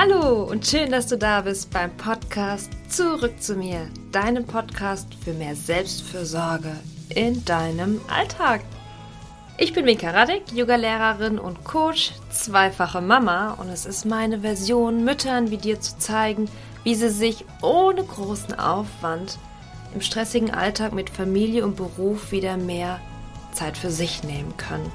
Hallo und schön, dass du da bist beim Podcast Zurück zu mir, deinem Podcast für mehr Selbstfürsorge in deinem Alltag. Ich bin Mika Radek, Yoga-Lehrerin und Coach, zweifache Mama und es ist meine Version, Müttern wie dir zu zeigen, wie sie sich ohne großen Aufwand im stressigen Alltag mit Familie und Beruf wieder mehr Zeit für sich nehmen können.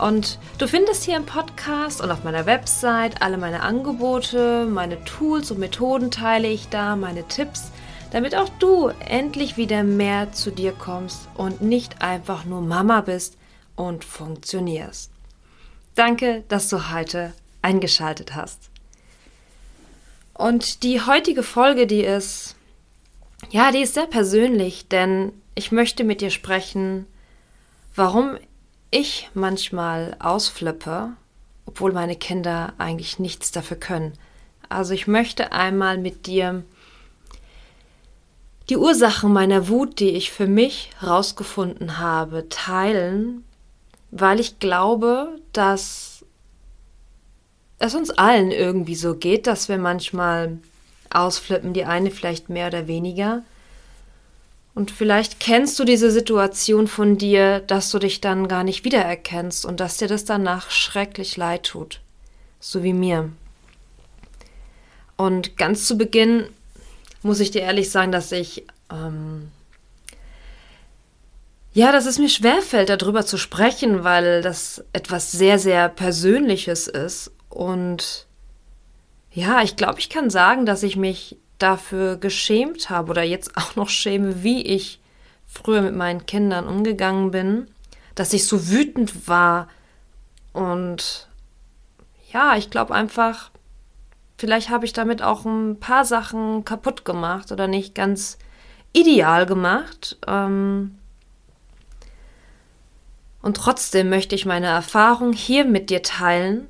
Und du findest hier im Podcast und auf meiner Website alle meine Angebote, meine Tools und Methoden teile ich da, meine Tipps, damit auch du endlich wieder mehr zu dir kommst und nicht einfach nur Mama bist und funktionierst. Danke, dass du heute eingeschaltet hast. Und die heutige Folge, die ist, ja, die ist sehr persönlich, denn ich möchte mit dir sprechen, warum ich manchmal ausflippe, obwohl meine Kinder eigentlich nichts dafür können. Also ich möchte einmal mit dir die Ursachen meiner Wut, die ich für mich herausgefunden habe, teilen, weil ich glaube, dass es uns allen irgendwie so geht, dass wir manchmal ausflippen, die eine vielleicht mehr oder weniger. Und vielleicht kennst du diese Situation von dir, dass du dich dann gar nicht wiedererkennst und dass dir das danach schrecklich leid tut. So wie mir. Und ganz zu Beginn muss ich dir ehrlich sagen, dass ich, ähm, ja, dass es mir schwerfällt, darüber zu sprechen, weil das etwas sehr, sehr Persönliches ist. Und ja, ich glaube, ich kann sagen, dass ich mich dafür geschämt habe oder jetzt auch noch schäme, wie ich früher mit meinen Kindern umgegangen bin, dass ich so wütend war und ja, ich glaube einfach, vielleicht habe ich damit auch ein paar Sachen kaputt gemacht oder nicht ganz ideal gemacht. Ähm und trotzdem möchte ich meine Erfahrung hier mit dir teilen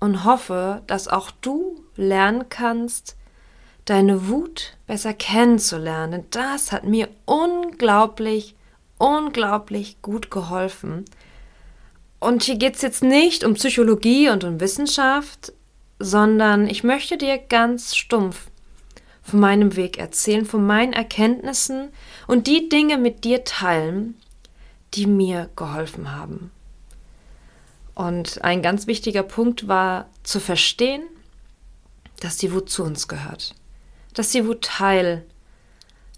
und hoffe, dass auch du lernen kannst, deine Wut besser kennenzulernen. Das hat mir unglaublich, unglaublich gut geholfen. Und hier geht es jetzt nicht um Psychologie und um Wissenschaft, sondern ich möchte dir ganz stumpf von meinem Weg erzählen, von meinen Erkenntnissen und die Dinge mit dir teilen, die mir geholfen haben. Und ein ganz wichtiger Punkt war zu verstehen, dass die Wut zu uns gehört dass die Wut Teil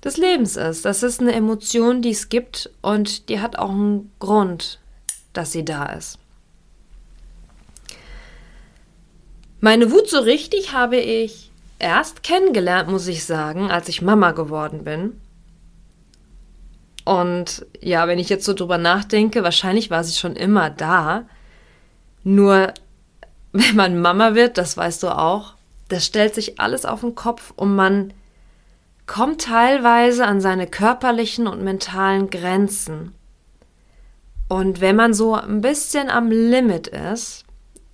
des Lebens ist. Das ist eine Emotion, die es gibt und die hat auch einen Grund, dass sie da ist. Meine Wut so richtig habe ich erst kennengelernt, muss ich sagen, als ich Mama geworden bin. Und ja, wenn ich jetzt so drüber nachdenke, wahrscheinlich war sie schon immer da. Nur wenn man Mama wird, das weißt du auch, das stellt sich alles auf den Kopf und man kommt teilweise an seine körperlichen und mentalen Grenzen. Und wenn man so ein bisschen am Limit ist,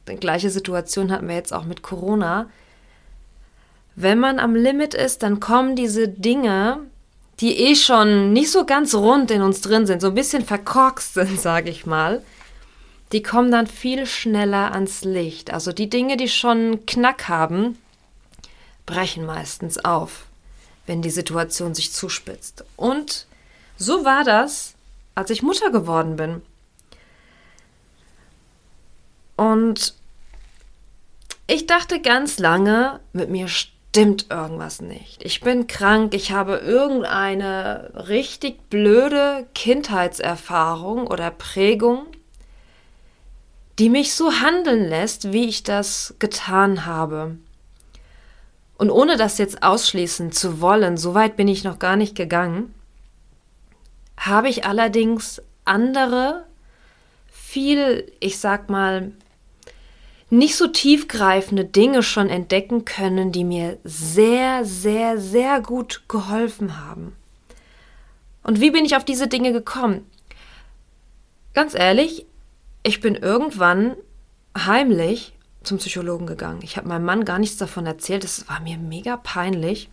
die gleiche Situation hatten wir jetzt auch mit Corona, wenn man am Limit ist, dann kommen diese Dinge, die eh schon nicht so ganz rund in uns drin sind, so ein bisschen verkorkst sind, sage ich mal, die kommen dann viel schneller ans Licht. Also die Dinge, die schon Knack haben, brechen meistens auf, wenn die Situation sich zuspitzt. Und so war das, als ich Mutter geworden bin. Und ich dachte ganz lange, mit mir stimmt irgendwas nicht. Ich bin krank, ich habe irgendeine richtig blöde Kindheitserfahrung oder Prägung die mich so handeln lässt, wie ich das getan habe. Und ohne das jetzt ausschließen zu wollen, so weit bin ich noch gar nicht gegangen, habe ich allerdings andere, viel, ich sag mal, nicht so tiefgreifende Dinge schon entdecken können, die mir sehr, sehr, sehr gut geholfen haben. Und wie bin ich auf diese Dinge gekommen? Ganz ehrlich, ich bin irgendwann heimlich zum Psychologen gegangen. Ich habe meinem Mann gar nichts davon erzählt. Es war mir mega peinlich.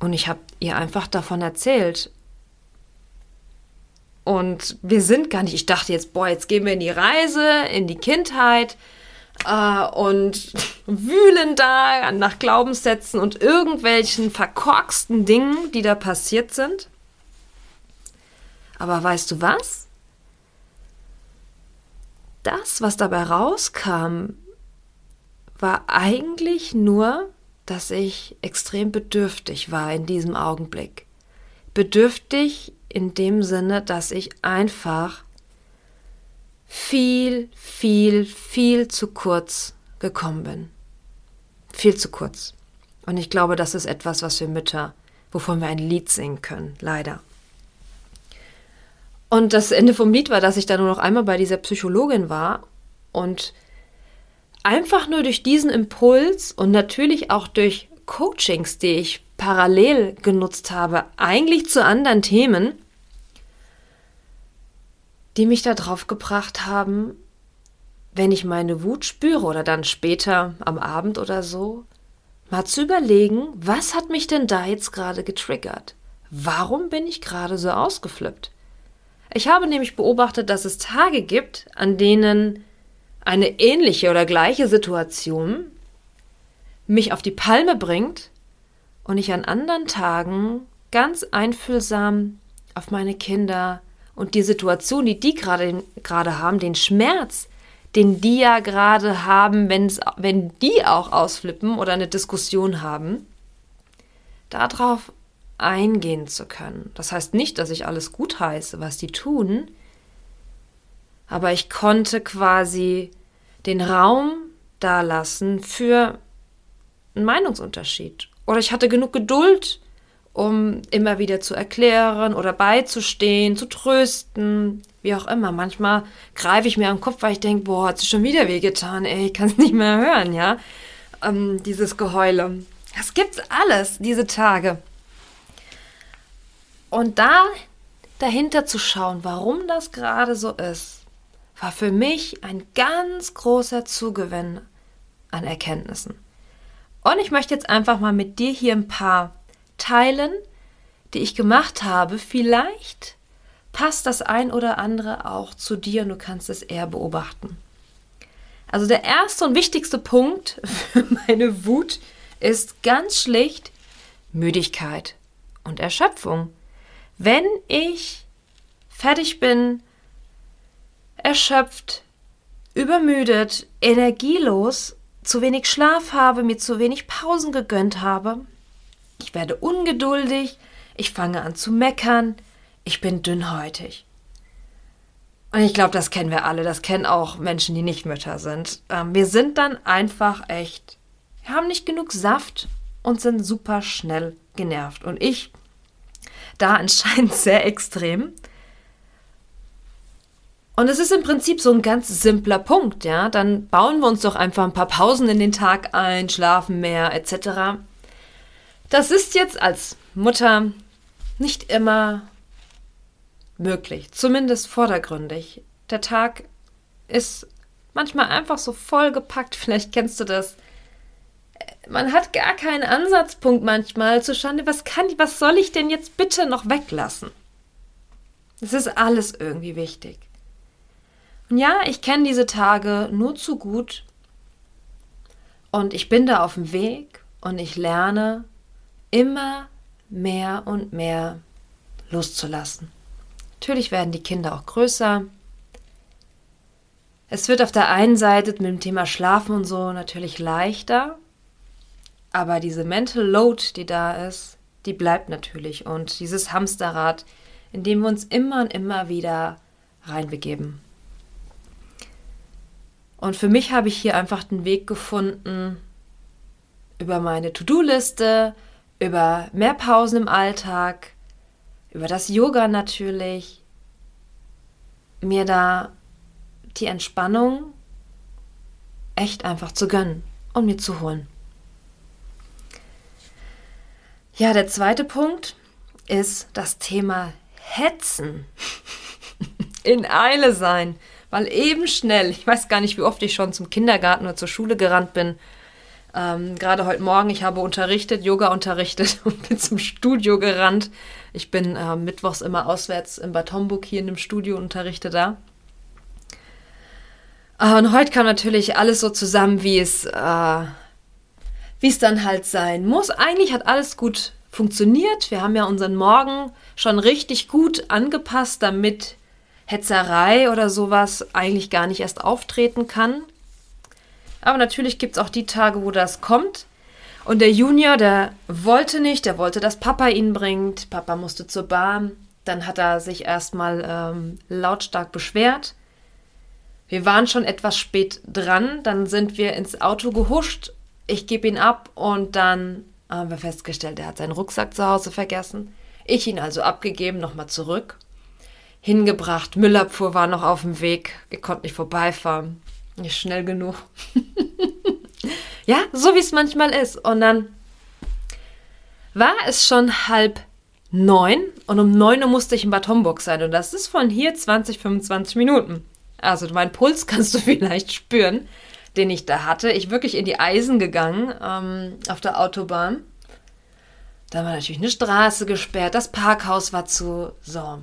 Und ich habe ihr einfach davon erzählt. Und wir sind gar nicht, ich dachte jetzt, boah, jetzt gehen wir in die Reise, in die Kindheit. äh, und wühlen da nach Glaubenssätzen und irgendwelchen verkorksten Dingen, die da passiert sind. Aber weißt du was? Das, was dabei rauskam, war eigentlich nur, dass ich extrem bedürftig war in diesem Augenblick. Bedürftig in dem Sinne, dass ich einfach viel, viel, viel zu kurz gekommen bin. Viel zu kurz. Und ich glaube, das ist etwas, was wir Mütter, wovon wir ein Lied singen können, leider. Und das Ende vom Lied war, dass ich dann nur noch einmal bei dieser Psychologin war und einfach nur durch diesen Impuls und natürlich auch durch Coachings, die ich parallel genutzt habe, eigentlich zu anderen Themen, die mich darauf gebracht haben, wenn ich meine Wut spüre oder dann später am Abend oder so, mal zu überlegen, was hat mich denn da jetzt gerade getriggert? Warum bin ich gerade so ausgeflippt? Ich habe nämlich beobachtet, dass es Tage gibt, an denen eine ähnliche oder gleiche Situation mich auf die Palme bringt und ich an anderen Tagen ganz einfühlsam auf meine Kinder und die Situation, die die gerade gerade haben, den Schmerz, den die ja gerade haben, wenn's, wenn die auch ausflippen oder eine Diskussion haben, darauf eingehen zu können. Das heißt nicht, dass ich alles gut heiße, was die tun, aber ich konnte quasi den Raum da lassen für einen Meinungsunterschied. Oder ich hatte genug Geduld, um immer wieder zu erklären oder beizustehen, zu trösten, wie auch immer. Manchmal greife ich mir am Kopf, weil ich denke, boah, hat sie schon wieder wehgetan, ey, ich kann es nicht mehr hören, ja. Ähm, dieses Geheule. Das gibt's alles, diese Tage. Und da dahinter zu schauen, warum das gerade so ist, war für mich ein ganz großer Zugewinn an Erkenntnissen. Und ich möchte jetzt einfach mal mit dir hier ein paar teilen, die ich gemacht habe. Vielleicht passt das ein oder andere auch zu dir und du kannst es eher beobachten. Also der erste und wichtigste Punkt für meine Wut ist ganz schlicht Müdigkeit und Erschöpfung. Wenn ich fertig bin, erschöpft, übermüdet, energielos, zu wenig Schlaf habe, mir zu wenig Pausen gegönnt habe, ich werde ungeduldig, ich fange an zu meckern, ich bin dünnhäutig. Und ich glaube, das kennen wir alle, das kennen auch Menschen, die nicht Mütter sind. Ähm, wir sind dann einfach echt, wir haben nicht genug Saft und sind super schnell genervt. Und ich da anscheinend sehr extrem. Und es ist im Prinzip so ein ganz simpler Punkt, ja. Dann bauen wir uns doch einfach ein paar Pausen in den Tag ein, schlafen mehr, etc. Das ist jetzt als Mutter nicht immer möglich, zumindest vordergründig. Der Tag ist manchmal einfach so vollgepackt, vielleicht kennst du das. Man hat gar keinen Ansatzpunkt manchmal zu schauen, was kann was soll ich denn jetzt bitte noch weglassen? Es ist alles irgendwie wichtig. Und ja, ich kenne diese Tage nur zu gut und ich bin da auf dem Weg und ich lerne immer mehr und mehr loszulassen. Natürlich werden die Kinder auch größer. Es wird auf der einen Seite mit dem Thema Schlafen und so natürlich leichter, aber diese Mental Load, die da ist, die bleibt natürlich und dieses Hamsterrad, in dem wir uns immer und immer wieder reinbegeben. Und für mich habe ich hier einfach den Weg gefunden, über meine To-Do-Liste, über mehr Pausen im Alltag, über das Yoga natürlich, mir da die Entspannung echt einfach zu gönnen und mir zu holen. Ja, der zweite Punkt ist das Thema Hetzen. In Eile sein, weil eben schnell, ich weiß gar nicht, wie oft ich schon zum Kindergarten oder zur Schule gerannt bin, ähm, Gerade heute Morgen, ich habe unterrichtet, Yoga unterrichtet und bin zum Studio gerannt. Ich bin äh, mittwochs immer auswärts in Bad Homburg hier in dem Studio unterrichte da. Ah, und heute kam natürlich alles so zusammen, wie es, äh, wie es dann halt sein muss. Eigentlich hat alles gut funktioniert. Wir haben ja unseren Morgen schon richtig gut angepasst, damit Hetzerei oder sowas eigentlich gar nicht erst auftreten kann. Aber natürlich gibt es auch die Tage, wo das kommt. Und der Junior, der wollte nicht, der wollte, dass Papa ihn bringt. Papa musste zur Bahn. Dann hat er sich erstmal ähm, lautstark beschwert. Wir waren schon etwas spät dran. Dann sind wir ins Auto gehuscht. Ich gebe ihn ab und dann haben wir festgestellt, er hat seinen Rucksack zu Hause vergessen. Ich ihn also abgegeben, nochmal zurück. Hingebracht. Müllabfuhr war noch auf dem Weg. Ich konnte nicht vorbeifahren. Nicht schnell genug. ja, so wie es manchmal ist. Und dann war es schon halb neun und um neun Uhr musste ich in Bad Homburg sein. Und das ist von hier 20, 25 Minuten. Also mein Puls kannst du vielleicht spüren, den ich da hatte. Ich wirklich in die Eisen gegangen ähm, auf der Autobahn. Da war natürlich eine Straße gesperrt, das Parkhaus war zu. So.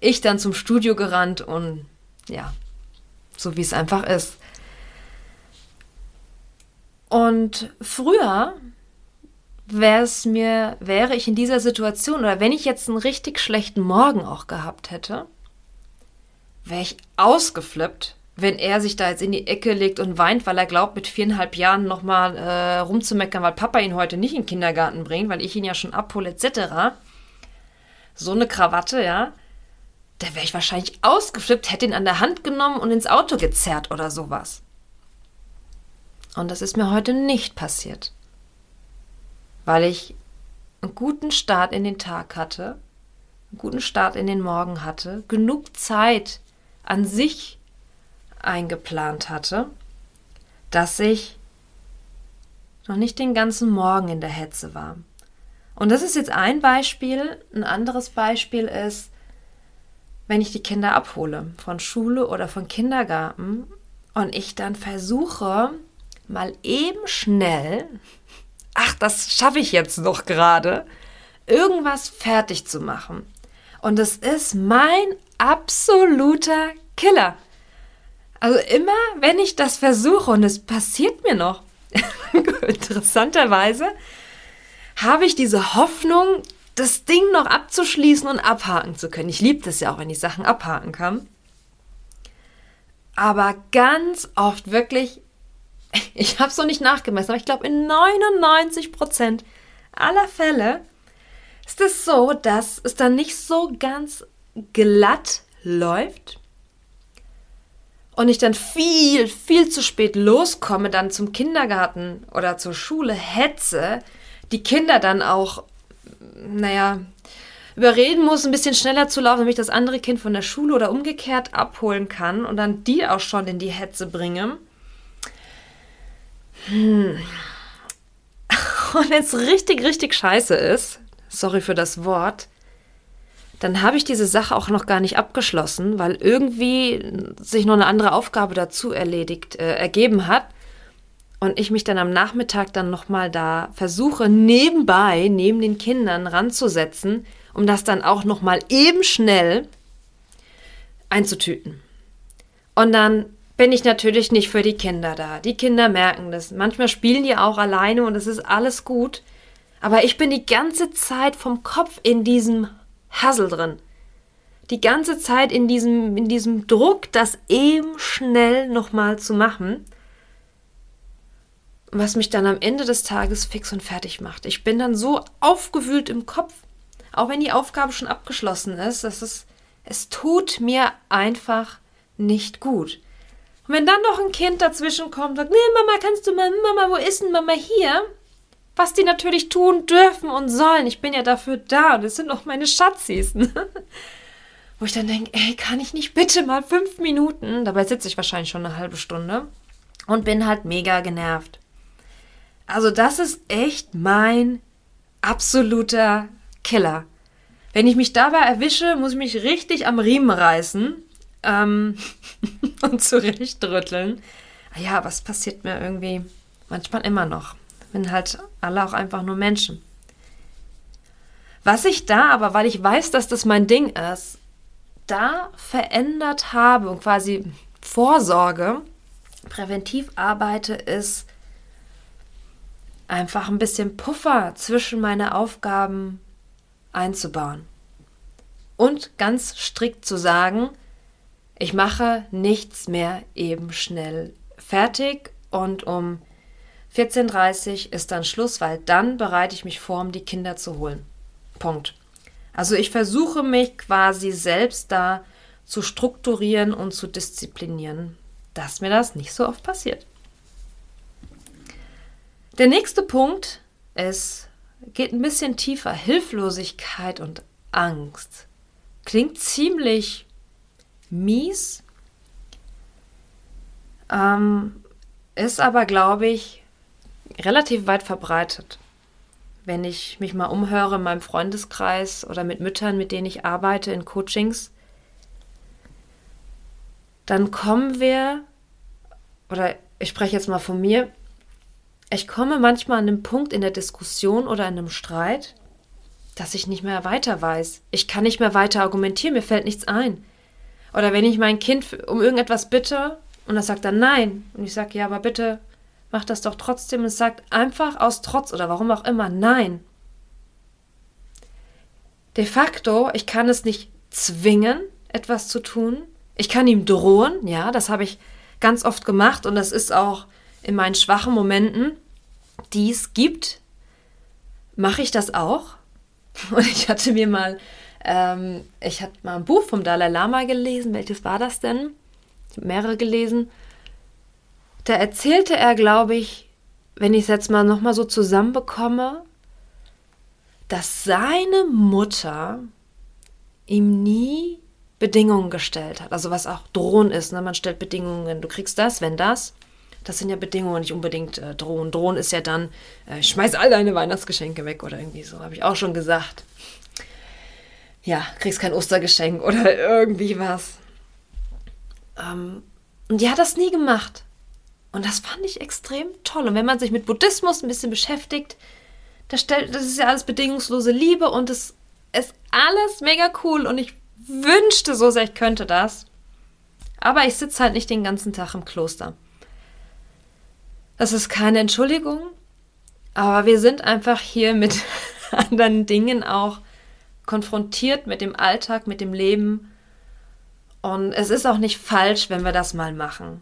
Ich dann zum Studio gerannt und ja, so wie es einfach ist. Und früher wäre es mir, wäre ich in dieser Situation oder wenn ich jetzt einen richtig schlechten Morgen auch gehabt hätte, wäre ich ausgeflippt, wenn er sich da jetzt in die Ecke legt und weint, weil er glaubt, mit viereinhalb Jahren nochmal äh, rumzumeckern, weil Papa ihn heute nicht in den Kindergarten bringt, weil ich ihn ja schon abhole, etc. So eine Krawatte, ja da wäre ich wahrscheinlich ausgeflippt, hätte ihn an der Hand genommen und ins Auto gezerrt oder sowas. Und das ist mir heute nicht passiert, weil ich einen guten Start in den Tag hatte, einen guten Start in den Morgen hatte, genug Zeit an sich eingeplant hatte, dass ich noch nicht den ganzen Morgen in der Hetze war. Und das ist jetzt ein Beispiel. Ein anderes Beispiel ist, wenn ich die Kinder abhole von Schule oder von Kindergarten und ich dann versuche, mal eben schnell, ach, das schaffe ich jetzt noch gerade, irgendwas fertig zu machen. Und es ist mein absoluter Killer. Also immer, wenn ich das versuche und es passiert mir noch, interessanterweise, habe ich diese Hoffnung, das Ding noch abzuschließen und abhaken zu können. Ich liebe das ja auch, wenn ich Sachen abhaken kann. Aber ganz oft wirklich, ich habe es noch nicht nachgemessen, aber ich glaube, in 99 Prozent aller Fälle ist es so, dass es dann nicht so ganz glatt läuft und ich dann viel, viel zu spät loskomme, dann zum Kindergarten oder zur Schule hetze, die Kinder dann auch naja, überreden muss, ein bisschen schneller zu laufen, damit ich das andere Kind von der Schule oder umgekehrt abholen kann und dann die auch schon in die Hetze bringe. Hm. Und wenn es richtig, richtig scheiße ist, sorry für das Wort, dann habe ich diese Sache auch noch gar nicht abgeschlossen, weil irgendwie sich noch eine andere Aufgabe dazu erledigt, äh, ergeben hat und ich mich dann am Nachmittag dann nochmal da versuche, nebenbei, neben den Kindern ranzusetzen, um das dann auch nochmal eben schnell einzutüten. Und dann bin ich natürlich nicht für die Kinder da. Die Kinder merken das. Manchmal spielen die auch alleine und es ist alles gut. Aber ich bin die ganze Zeit vom Kopf in diesem Hassel drin. Die ganze Zeit in diesem, in diesem Druck, das eben schnell nochmal zu machen was mich dann am Ende des Tages fix und fertig macht. Ich bin dann so aufgewühlt im Kopf, auch wenn die Aufgabe schon abgeschlossen ist, dass es, es tut mir einfach nicht gut. Und wenn dann noch ein Kind dazwischen kommt und sagt, nee, Mama, kannst du mal, Mama, wo ist denn Mama hier? Was die natürlich tun dürfen und sollen. Ich bin ja dafür da und es sind auch meine Schatzis. Wo ich dann denke, ey, kann ich nicht bitte mal fünf Minuten? Dabei sitze ich wahrscheinlich schon eine halbe Stunde und bin halt mega genervt. Also das ist echt mein absoluter Killer. Wenn ich mich dabei erwische, muss ich mich richtig am Riemen reißen ähm, und zurechtrütteln. Ja, was passiert mir irgendwie manchmal immer noch. Bin halt alle auch einfach nur Menschen. Was ich da aber, weil ich weiß, dass das mein Ding ist, da verändert habe und quasi vorsorge, präventiv arbeite, ist einfach ein bisschen Puffer zwischen meine Aufgaben einzubauen. Und ganz strikt zu sagen, ich mache nichts mehr eben schnell fertig und um 14.30 Uhr ist dann Schluss, weil dann bereite ich mich vor, um die Kinder zu holen. Punkt. Also ich versuche mich quasi selbst da zu strukturieren und zu disziplinieren, dass mir das nicht so oft passiert. Der nächste Punkt ist, geht ein bisschen tiefer. Hilflosigkeit und Angst. Klingt ziemlich mies, ähm, ist aber, glaube ich, relativ weit verbreitet. Wenn ich mich mal umhöre in meinem Freundeskreis oder mit Müttern, mit denen ich arbeite in Coachings, dann kommen wir, oder ich spreche jetzt mal von mir, ich komme manchmal an einen Punkt in der Diskussion oder in einem Streit, dass ich nicht mehr weiter weiß. Ich kann nicht mehr weiter argumentieren, mir fällt nichts ein. Oder wenn ich mein Kind um irgendetwas bitte und das sagt dann nein und ich sage, ja, aber bitte mach das doch trotzdem und sagt einfach aus Trotz oder warum auch immer nein. De facto, ich kann es nicht zwingen, etwas zu tun. Ich kann ihm drohen, ja, das habe ich ganz oft gemacht und das ist auch in meinen schwachen Momenten, die es gibt, mache ich das auch. Und ich hatte mir mal ähm, ich hatte mal ein Buch vom Dalai Lama gelesen. Welches war das denn? Ich habe mehrere gelesen. Da erzählte er, glaube ich, wenn ich es jetzt mal nochmal so zusammenbekomme, dass seine Mutter ihm nie Bedingungen gestellt hat. Also was auch Drohen ist. Ne? Man stellt Bedingungen. Du kriegst das, wenn das. Das sind ja Bedingungen, nicht unbedingt äh, Drohen. Drohen ist ja dann, äh, schmeiß all deine Weihnachtsgeschenke weg oder irgendwie so. Habe ich auch schon gesagt ja, kriegst kein Ostergeschenk oder irgendwie was. Ähm, und die hat das nie gemacht. Und das fand ich extrem toll. Und wenn man sich mit Buddhismus ein bisschen beschäftigt, das, stellt, das ist ja alles bedingungslose Liebe und es ist alles mega cool. Und ich wünschte so sehr, ich könnte das. Aber ich sitze halt nicht den ganzen Tag im Kloster. Das ist keine Entschuldigung, aber wir sind einfach hier mit anderen Dingen auch konfrontiert mit dem Alltag, mit dem Leben. Und es ist auch nicht falsch, wenn wir das mal machen.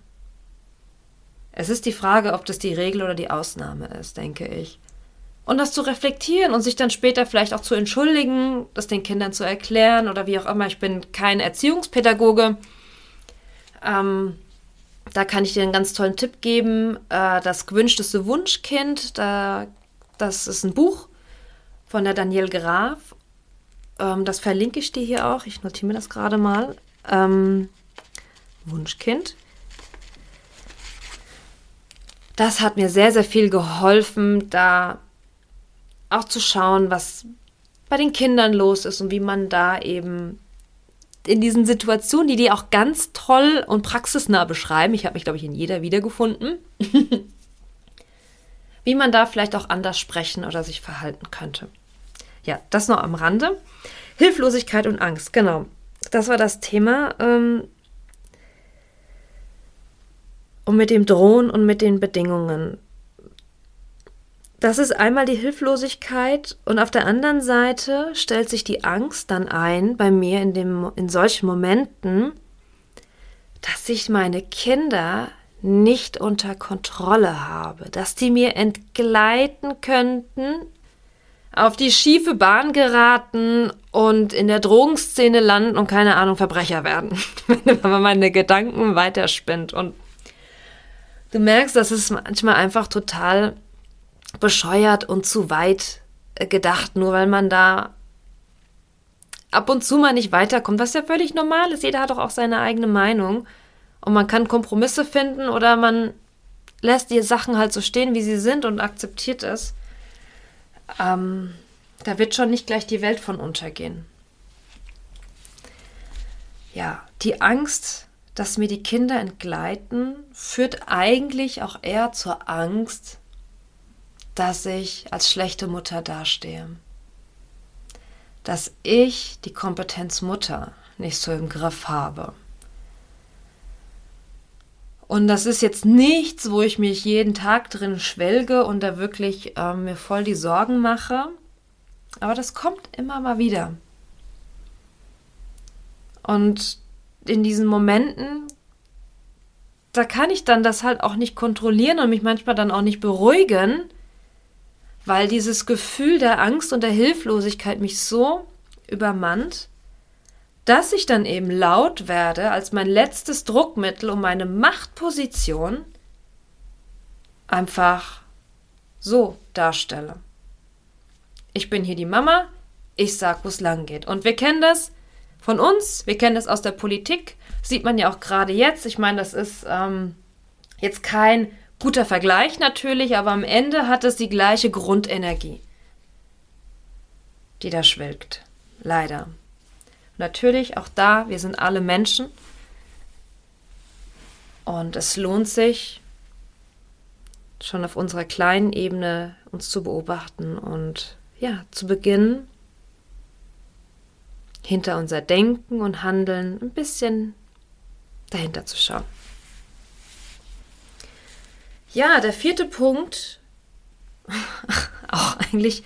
Es ist die Frage, ob das die Regel oder die Ausnahme ist, denke ich. Und das zu reflektieren und sich dann später vielleicht auch zu entschuldigen, das den Kindern zu erklären oder wie auch immer. Ich bin kein Erziehungspädagoge. Ähm, da kann ich dir einen ganz tollen Tipp geben. Äh, das gewünschteste Wunschkind, da, das ist ein Buch von der Danielle Graf ähm, das verlinke ich dir hier auch. Ich notiere mir das gerade mal. Ähm, Wunschkind. Das hat mir sehr, sehr viel geholfen, da auch zu schauen, was bei den Kindern los ist und wie man da eben in diesen Situationen, die die auch ganz toll und praxisnah beschreiben, ich habe mich, glaube ich, in jeder wiedergefunden, wie man da vielleicht auch anders sprechen oder sich verhalten könnte. Ja, das noch am Rande. Hilflosigkeit und Angst, genau. Das war das Thema. Ähm, und mit dem Drohen und mit den Bedingungen. Das ist einmal die Hilflosigkeit und auf der anderen Seite stellt sich die Angst dann ein bei mir in, dem, in solchen Momenten, dass ich meine Kinder nicht unter Kontrolle habe, dass die mir entgleiten könnten auf die schiefe Bahn geraten und in der Drogenszene landen und keine Ahnung Verbrecher werden, wenn man meine Gedanken weiterspinnt. Und du merkst, das ist manchmal einfach total bescheuert und zu weit äh, gedacht, nur weil man da ab und zu mal nicht weiterkommt, was ja völlig normal ist. Jeder hat doch auch seine eigene Meinung. Und man kann Kompromisse finden oder man lässt die Sachen halt so stehen, wie sie sind und akzeptiert es. Ähm, da wird schon nicht gleich die Welt von untergehen. Ja, die Angst, dass mir die Kinder entgleiten, führt eigentlich auch eher zur Angst, dass ich als schlechte Mutter dastehe. Dass ich, die Kompetenz Mutter, nicht so im Griff habe. Und das ist jetzt nichts, wo ich mich jeden Tag drin schwelge und da wirklich äh, mir voll die Sorgen mache. Aber das kommt immer mal wieder. Und in diesen Momenten, da kann ich dann das halt auch nicht kontrollieren und mich manchmal dann auch nicht beruhigen, weil dieses Gefühl der Angst und der Hilflosigkeit mich so übermannt, dass ich dann eben laut werde als mein letztes Druckmittel, um meine Machtposition einfach so darstelle. Ich bin hier die Mama, ich sag, wo es lang geht. Und wir kennen das von uns, wir kennen das aus der Politik, sieht man ja auch gerade jetzt. Ich meine, das ist ähm, jetzt kein guter Vergleich natürlich, aber am Ende hat es die gleiche Grundenergie, die da schwelgt. Leider. Natürlich, auch da, wir sind alle Menschen. Und es lohnt sich, schon auf unserer kleinen Ebene uns zu beobachten und ja, zu beginnen, hinter unser Denken und Handeln ein bisschen dahinter zu schauen. Ja, der vierte Punkt, auch eigentlich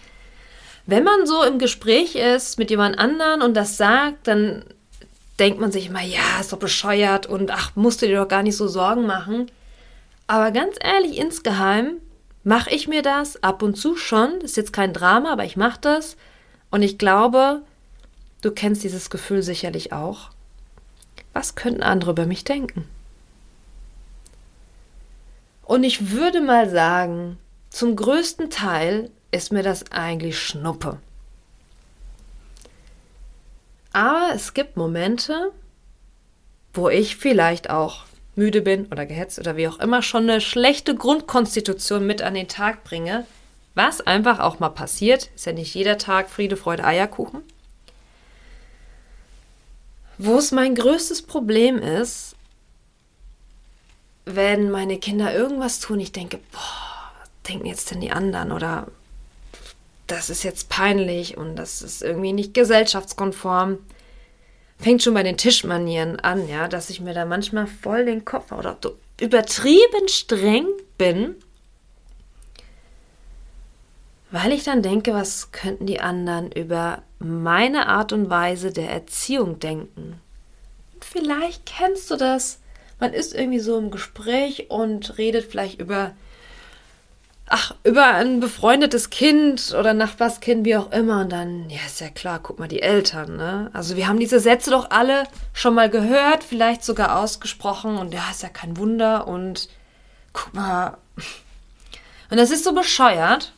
wenn man so im Gespräch ist mit jemand anderen und das sagt, dann denkt man sich immer, ja, ist doch bescheuert und ach, musst du dir doch gar nicht so Sorgen machen. Aber ganz ehrlich, insgeheim mache ich mir das ab und zu schon. Das ist jetzt kein Drama, aber ich mache das. Und ich glaube, du kennst dieses Gefühl sicherlich auch. Was könnten andere über mich denken? Und ich würde mal sagen, zum größten Teil ist mir das eigentlich Schnuppe. Aber es gibt Momente, wo ich vielleicht auch müde bin oder gehetzt oder wie auch immer schon eine schlechte Grundkonstitution mit an den Tag bringe, was einfach auch mal passiert, ist ja nicht jeder Tag Friede, Freude, Eierkuchen. Wo es mein größtes Problem ist, wenn meine Kinder irgendwas tun, ich denke, boah, was denken jetzt denn die anderen oder das ist jetzt peinlich und das ist irgendwie nicht gesellschaftskonform. Fängt schon bei den Tischmanieren an, ja, dass ich mir da manchmal voll den Kopf oder übertrieben streng bin, weil ich dann denke, was könnten die anderen über meine Art und Weise der Erziehung denken. Vielleicht kennst du das. Man ist irgendwie so im Gespräch und redet vielleicht über ach, über ein befreundetes Kind oder Nachbarskind, wie auch immer. Und dann, ja, ist ja klar, guck mal, die Eltern, ne? Also wir haben diese Sätze doch alle schon mal gehört, vielleicht sogar ausgesprochen. Und ja, ist ja kein Wunder. Und guck mal. Und das ist so bescheuert.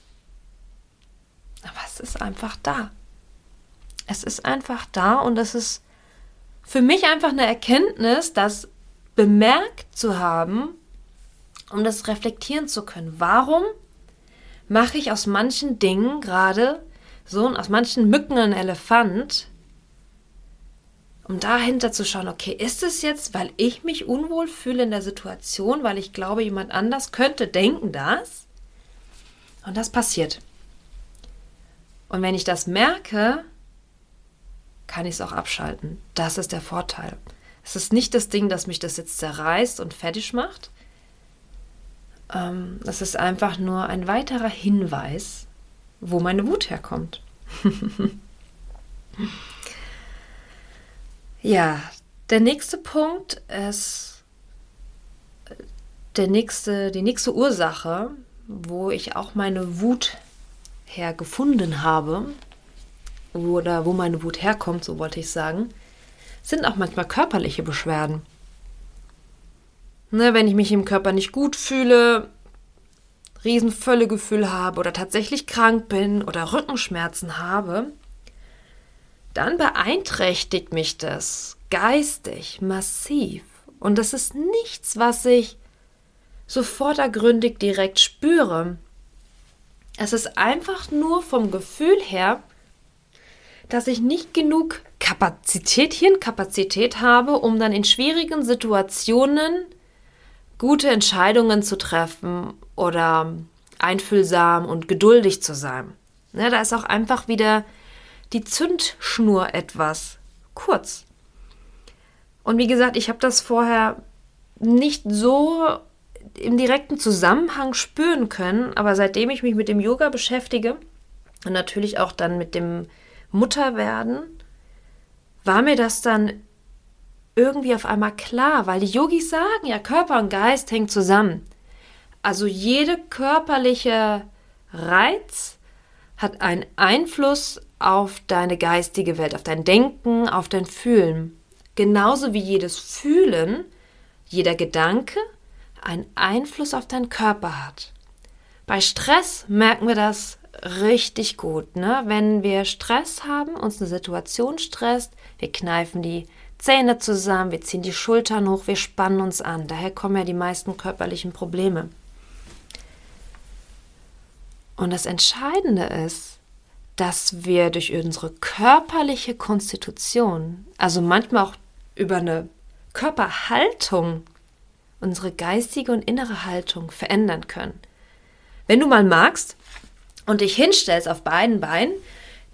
Aber es ist einfach da. Es ist einfach da und es ist für mich einfach eine Erkenntnis, das bemerkt zu haben, um das reflektieren zu können. Warum mache ich aus manchen Dingen gerade so aus manchen Mücken einen Elefant, um dahinter zu schauen, okay, ist es jetzt, weil ich mich unwohl fühle in der Situation, weil ich glaube, jemand anders könnte denken das? Und das passiert. Und wenn ich das merke, kann ich es auch abschalten. Das ist der Vorteil. Es ist nicht das Ding, das mich das jetzt zerreißt und fertig macht, ähm, das ist einfach nur ein weiterer Hinweis, wo meine Wut herkommt. ja, der nächste Punkt ist der nächste, die nächste Ursache, wo ich auch meine Wut hergefunden habe, oder wo meine Wut herkommt, so wollte ich sagen, sind auch manchmal körperliche Beschwerden. Ne, wenn ich mich im Körper nicht gut fühle, Riesenvöllegefühl habe oder tatsächlich krank bin oder Rückenschmerzen habe, dann beeinträchtigt mich das geistig massiv. Und das ist nichts, was ich so vordergründig direkt spüre. Es ist einfach nur vom Gefühl her, dass ich nicht genug Kapazität, Hirnkapazität habe, um dann in schwierigen Situationen gute Entscheidungen zu treffen oder einfühlsam und geduldig zu sein. Ne, da ist auch einfach wieder die Zündschnur etwas kurz. Und wie gesagt, ich habe das vorher nicht so im direkten Zusammenhang spüren können, aber seitdem ich mich mit dem Yoga beschäftige und natürlich auch dann mit dem Mutterwerden, war mir das dann irgendwie auf einmal klar, weil die Yogis sagen ja, Körper und Geist hängen zusammen. Also jede körperliche Reiz hat einen Einfluss auf deine geistige Welt, auf dein Denken, auf dein Fühlen. Genauso wie jedes Fühlen, jeder Gedanke einen Einfluss auf deinen Körper hat. Bei Stress merken wir das richtig gut. Ne? Wenn wir Stress haben, uns eine Situation stresst, wir kneifen die Zähne zusammen, wir ziehen die Schultern hoch, wir spannen uns an. Daher kommen ja die meisten körperlichen Probleme. Und das Entscheidende ist, dass wir durch unsere körperliche Konstitution, also manchmal auch über eine Körperhaltung, unsere geistige und innere Haltung verändern können. Wenn du mal magst und dich hinstellst auf beiden Beinen,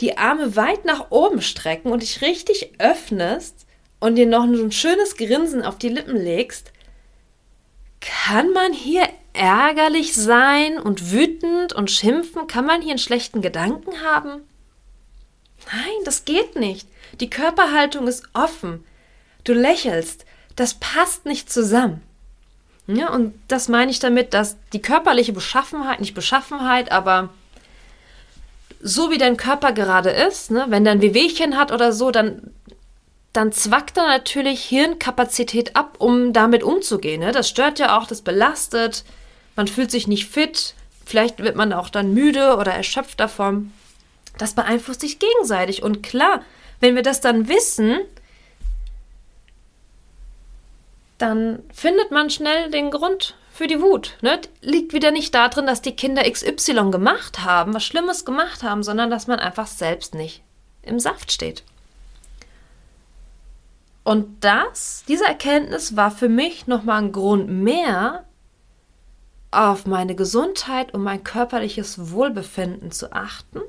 die Arme weit nach oben strecken und dich richtig öffnest und dir noch ein schönes Grinsen auf die Lippen legst, kann man hier ärgerlich sein und wütend und schimpfen? Kann man hier einen schlechten Gedanken haben? Nein, das geht nicht. Die Körperhaltung ist offen. Du lächelst. Das passt nicht zusammen. Ja, und das meine ich damit, dass die körperliche Beschaffenheit, nicht Beschaffenheit, aber so wie dein Körper gerade ist, ne, wenn der ein Wehwehchen hat oder so, dann, dann zwackt er natürlich Hirnkapazität ab, um damit umzugehen. Ne? Das stört ja auch, das belastet, man fühlt sich nicht fit, vielleicht wird man auch dann müde oder erschöpft davon. Das beeinflusst sich gegenseitig. Und klar, wenn wir das dann wissen, dann findet man schnell den Grund für die Wut. Ne? Liegt wieder nicht darin, dass die Kinder XY gemacht haben, was Schlimmes gemacht haben, sondern dass man einfach selbst nicht im Saft steht. Und das, diese Erkenntnis war für mich nochmal ein Grund mehr, auf meine Gesundheit und mein körperliches Wohlbefinden zu achten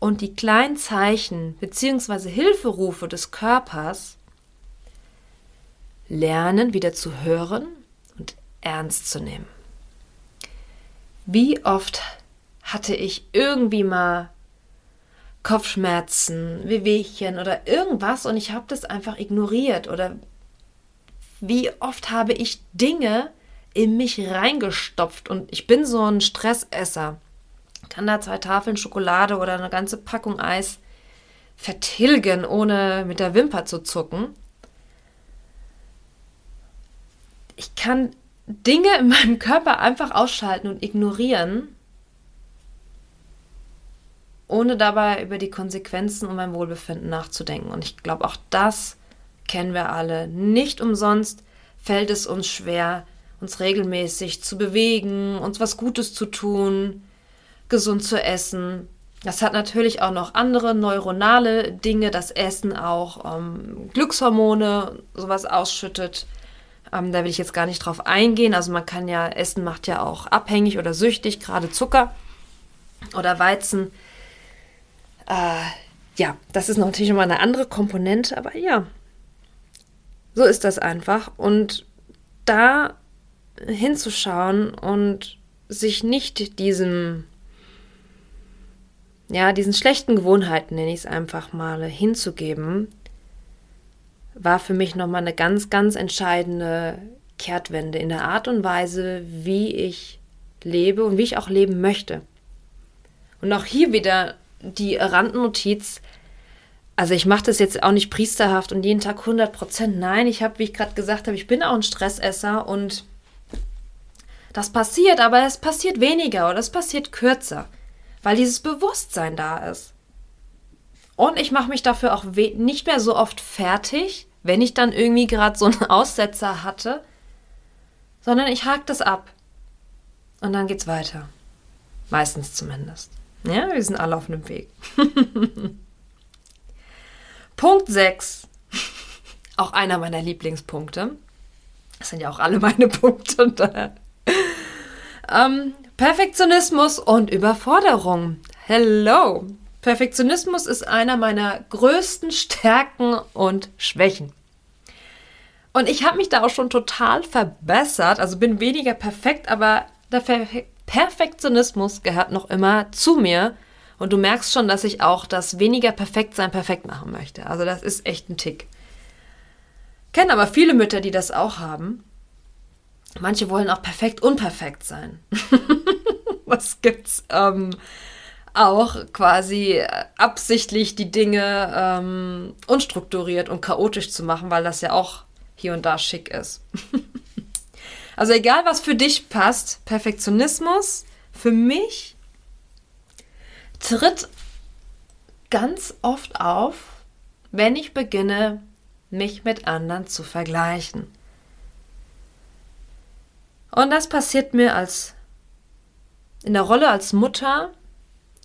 und die kleinen Zeichen bzw. Hilferufe des Körpers lernen wieder zu hören und ernst zu nehmen. Wie oft hatte ich irgendwie mal Kopfschmerzen, Wehwehchen oder irgendwas und ich habe das einfach ignoriert oder wie oft habe ich Dinge in mich reingestopft und ich bin so ein Stressesser. Kann da zwei Tafeln Schokolade oder eine ganze Packung Eis vertilgen, ohne mit der Wimper zu zucken. Ich kann Dinge in meinem Körper einfach ausschalten und ignorieren, ohne dabei über die Konsequenzen und mein Wohlbefinden nachzudenken. Und ich glaube, auch das kennen wir alle. Nicht umsonst fällt es uns schwer, uns regelmäßig zu bewegen, uns was Gutes zu tun, gesund zu essen. Das hat natürlich auch noch andere neuronale Dinge, das Essen auch ähm, Glückshormone, sowas ausschüttet. Ähm, da will ich jetzt gar nicht drauf eingehen. Also man kann ja, Essen macht ja auch abhängig oder süchtig, gerade Zucker oder Weizen. Äh, ja, das ist natürlich nochmal eine andere Komponente, aber ja, so ist das einfach. Und da hinzuschauen und sich nicht diesem, ja, diesen schlechten Gewohnheiten, nenne ich es einfach mal, hinzugeben, war für mich nochmal eine ganz, ganz entscheidende Kehrtwende in der Art und Weise, wie ich lebe und wie ich auch leben möchte. Und auch hier wieder die Randnotiz. Also ich mache das jetzt auch nicht priesterhaft und jeden Tag 100 Prozent. Nein, ich habe, wie ich gerade gesagt habe, ich bin auch ein Stressesser und das passiert, aber es passiert weniger oder es passiert kürzer, weil dieses Bewusstsein da ist. Und ich mache mich dafür auch nicht mehr so oft fertig, wenn ich dann irgendwie gerade so einen Aussetzer hatte, sondern ich hake das ab. Und dann geht's weiter. Meistens zumindest. Ja, wir sind alle auf einem Weg. Punkt 6. Auch einer meiner Lieblingspunkte. Das sind ja auch alle meine Punkte. Ähm, Perfektionismus und Überforderung. Hello. Perfektionismus ist einer meiner größten Stärken und Schwächen. Und ich habe mich da auch schon total verbessert. Also bin weniger perfekt, aber der Perfektionismus gehört noch immer zu mir. Und du merkst schon, dass ich auch das weniger perfekt sein perfekt machen möchte. Also das ist echt ein Tick. Kenne aber viele Mütter, die das auch haben. Manche wollen auch perfekt unperfekt sein. Was gibt's? Ähm, auch quasi absichtlich die Dinge ähm, unstrukturiert und chaotisch zu machen, weil das ja auch hier und da schick ist. also egal, was für dich passt, Perfektionismus für mich tritt ganz oft auf, wenn ich beginne, mich mit anderen zu vergleichen. Und das passiert mir als in der Rolle als Mutter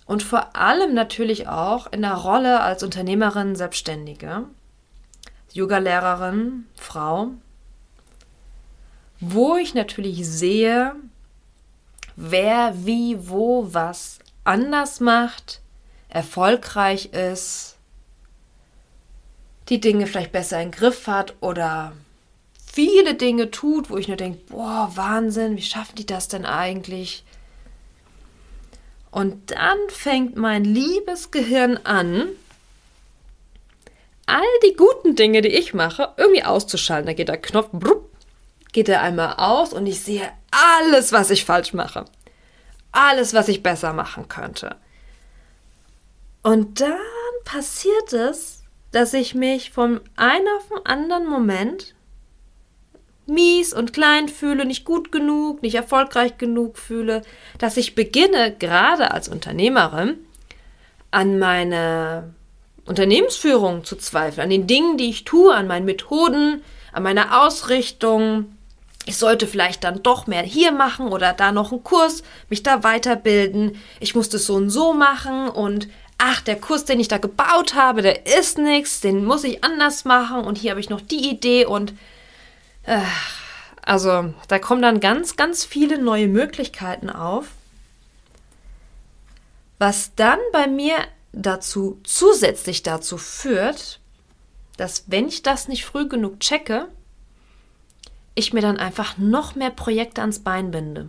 und vor allem natürlich auch in der Rolle als Unternehmerin, Selbstständige, Yoga-Lehrerin, Frau, wo ich natürlich sehe, wer wie wo was anders macht, erfolgreich ist, die Dinge vielleicht besser in den Griff hat oder viele Dinge tut, wo ich nur denke, boah, Wahnsinn, wie schaffen die das denn eigentlich? Und dann fängt mein liebes Gehirn an, all die guten Dinge, die ich mache, irgendwie auszuschalten. Da geht der Knopf, brupp, geht er einmal aus und ich sehe alles, was ich falsch mache. Alles, was ich besser machen könnte. Und dann passiert es, dass ich mich vom einen auf den anderen Moment mies und klein fühle, nicht gut genug, nicht erfolgreich genug fühle, dass ich beginne, gerade als Unternehmerin, an meine Unternehmensführung zu zweifeln, an den Dingen, die ich tue, an meinen Methoden, an meiner Ausrichtung. Ich sollte vielleicht dann doch mehr hier machen oder da noch einen Kurs, mich da weiterbilden. Ich muss das so und so machen und ach, der Kurs, den ich da gebaut habe, der ist nichts, den muss ich anders machen und hier habe ich noch die Idee und also, da kommen dann ganz, ganz viele neue Möglichkeiten auf, was dann bei mir dazu zusätzlich dazu führt, dass wenn ich das nicht früh genug checke, ich mir dann einfach noch mehr Projekte ans Bein binde.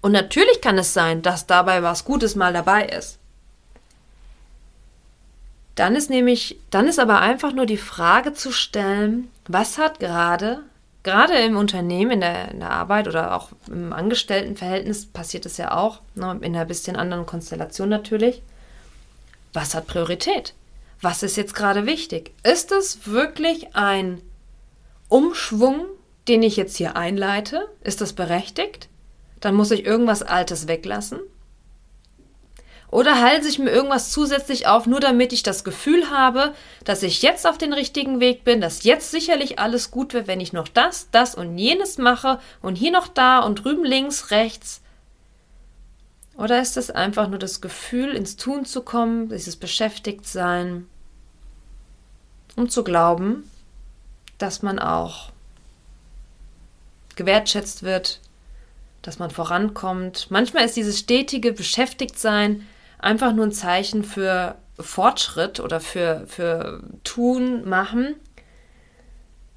Und natürlich kann es sein, dass dabei was Gutes mal dabei ist. Dann ist nämlich, dann ist aber einfach nur die Frage zu stellen, was hat gerade, gerade im Unternehmen, in der, in der Arbeit oder auch im Angestelltenverhältnis passiert es ja auch, ne, in einer bisschen anderen Konstellation natürlich, was hat Priorität? Was ist jetzt gerade wichtig? Ist es wirklich ein Umschwung, den ich jetzt hier einleite? Ist das berechtigt? Dann muss ich irgendwas Altes weglassen. Oder halte ich mir irgendwas zusätzlich auf, nur damit ich das Gefühl habe, dass ich jetzt auf den richtigen Weg bin, dass jetzt sicherlich alles gut wird, wenn ich noch das, das und jenes mache und hier noch da und drüben links, rechts. Oder ist es einfach nur das Gefühl, ins Tun zu kommen, dieses Beschäftigtsein, um zu glauben, dass man auch gewertschätzt wird, dass man vorankommt. Manchmal ist dieses stetige Beschäftigtsein einfach nur ein Zeichen für Fortschritt oder für, für Tun, Machen,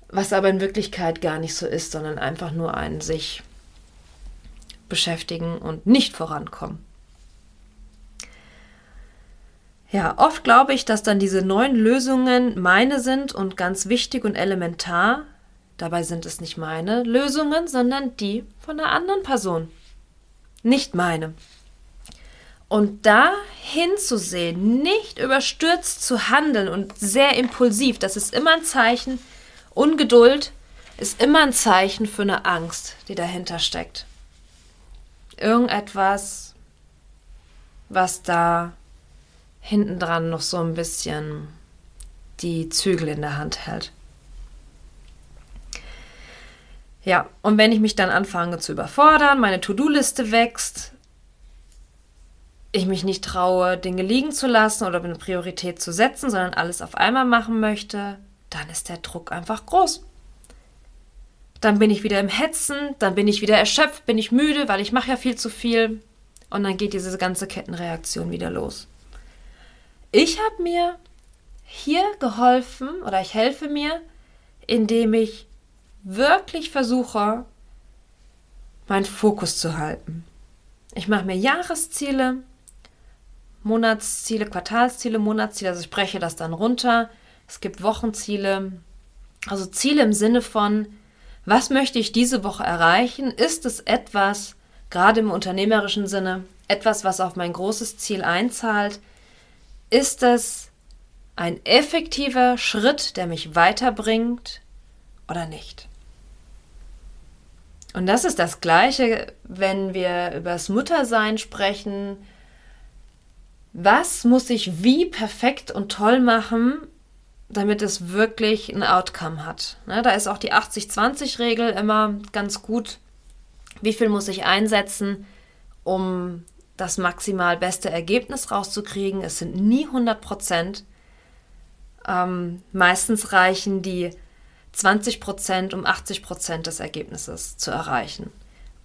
was aber in Wirklichkeit gar nicht so ist, sondern einfach nur ein sich beschäftigen und nicht vorankommen. Ja, oft glaube ich, dass dann diese neuen Lösungen meine sind und ganz wichtig und elementar. Dabei sind es nicht meine Lösungen, sondern die von einer anderen Person. Nicht meine. Und da hinzusehen, nicht überstürzt zu handeln und sehr impulsiv, das ist immer ein Zeichen. Ungeduld ist immer ein Zeichen für eine Angst, die dahinter steckt. Irgendetwas, was da hinten dran noch so ein bisschen die Zügel in der Hand hält. Ja, und wenn ich mich dann anfange zu überfordern, meine To-Do-Liste wächst, ich mich nicht traue, Dinge liegen zu lassen oder eine Priorität zu setzen, sondern alles auf einmal machen möchte, dann ist der Druck einfach groß. Dann bin ich wieder im Hetzen, dann bin ich wieder erschöpft, bin ich müde, weil ich mache ja viel zu viel. Und dann geht diese ganze Kettenreaktion wieder los. Ich habe mir hier geholfen oder ich helfe mir, indem ich wirklich versuche, meinen Fokus zu halten. Ich mache mir Jahresziele, Monatsziele, Quartalsziele, Monatsziele, also ich breche das dann runter. Es gibt Wochenziele, also Ziele im Sinne von, was möchte ich diese Woche erreichen? Ist es etwas, gerade im unternehmerischen Sinne, etwas, was auf mein großes Ziel einzahlt? Ist es ein effektiver Schritt, der mich weiterbringt oder nicht? Und das ist das Gleiche, wenn wir über das Muttersein sprechen. Was muss ich wie perfekt und toll machen, damit es wirklich ein Outcome hat? Ne, da ist auch die 80-20-Regel immer ganz gut. Wie viel muss ich einsetzen, um das maximal beste Ergebnis rauszukriegen? Es sind nie 100 Prozent. Ähm, meistens reichen die 20 Prozent, um 80 Prozent des Ergebnisses zu erreichen.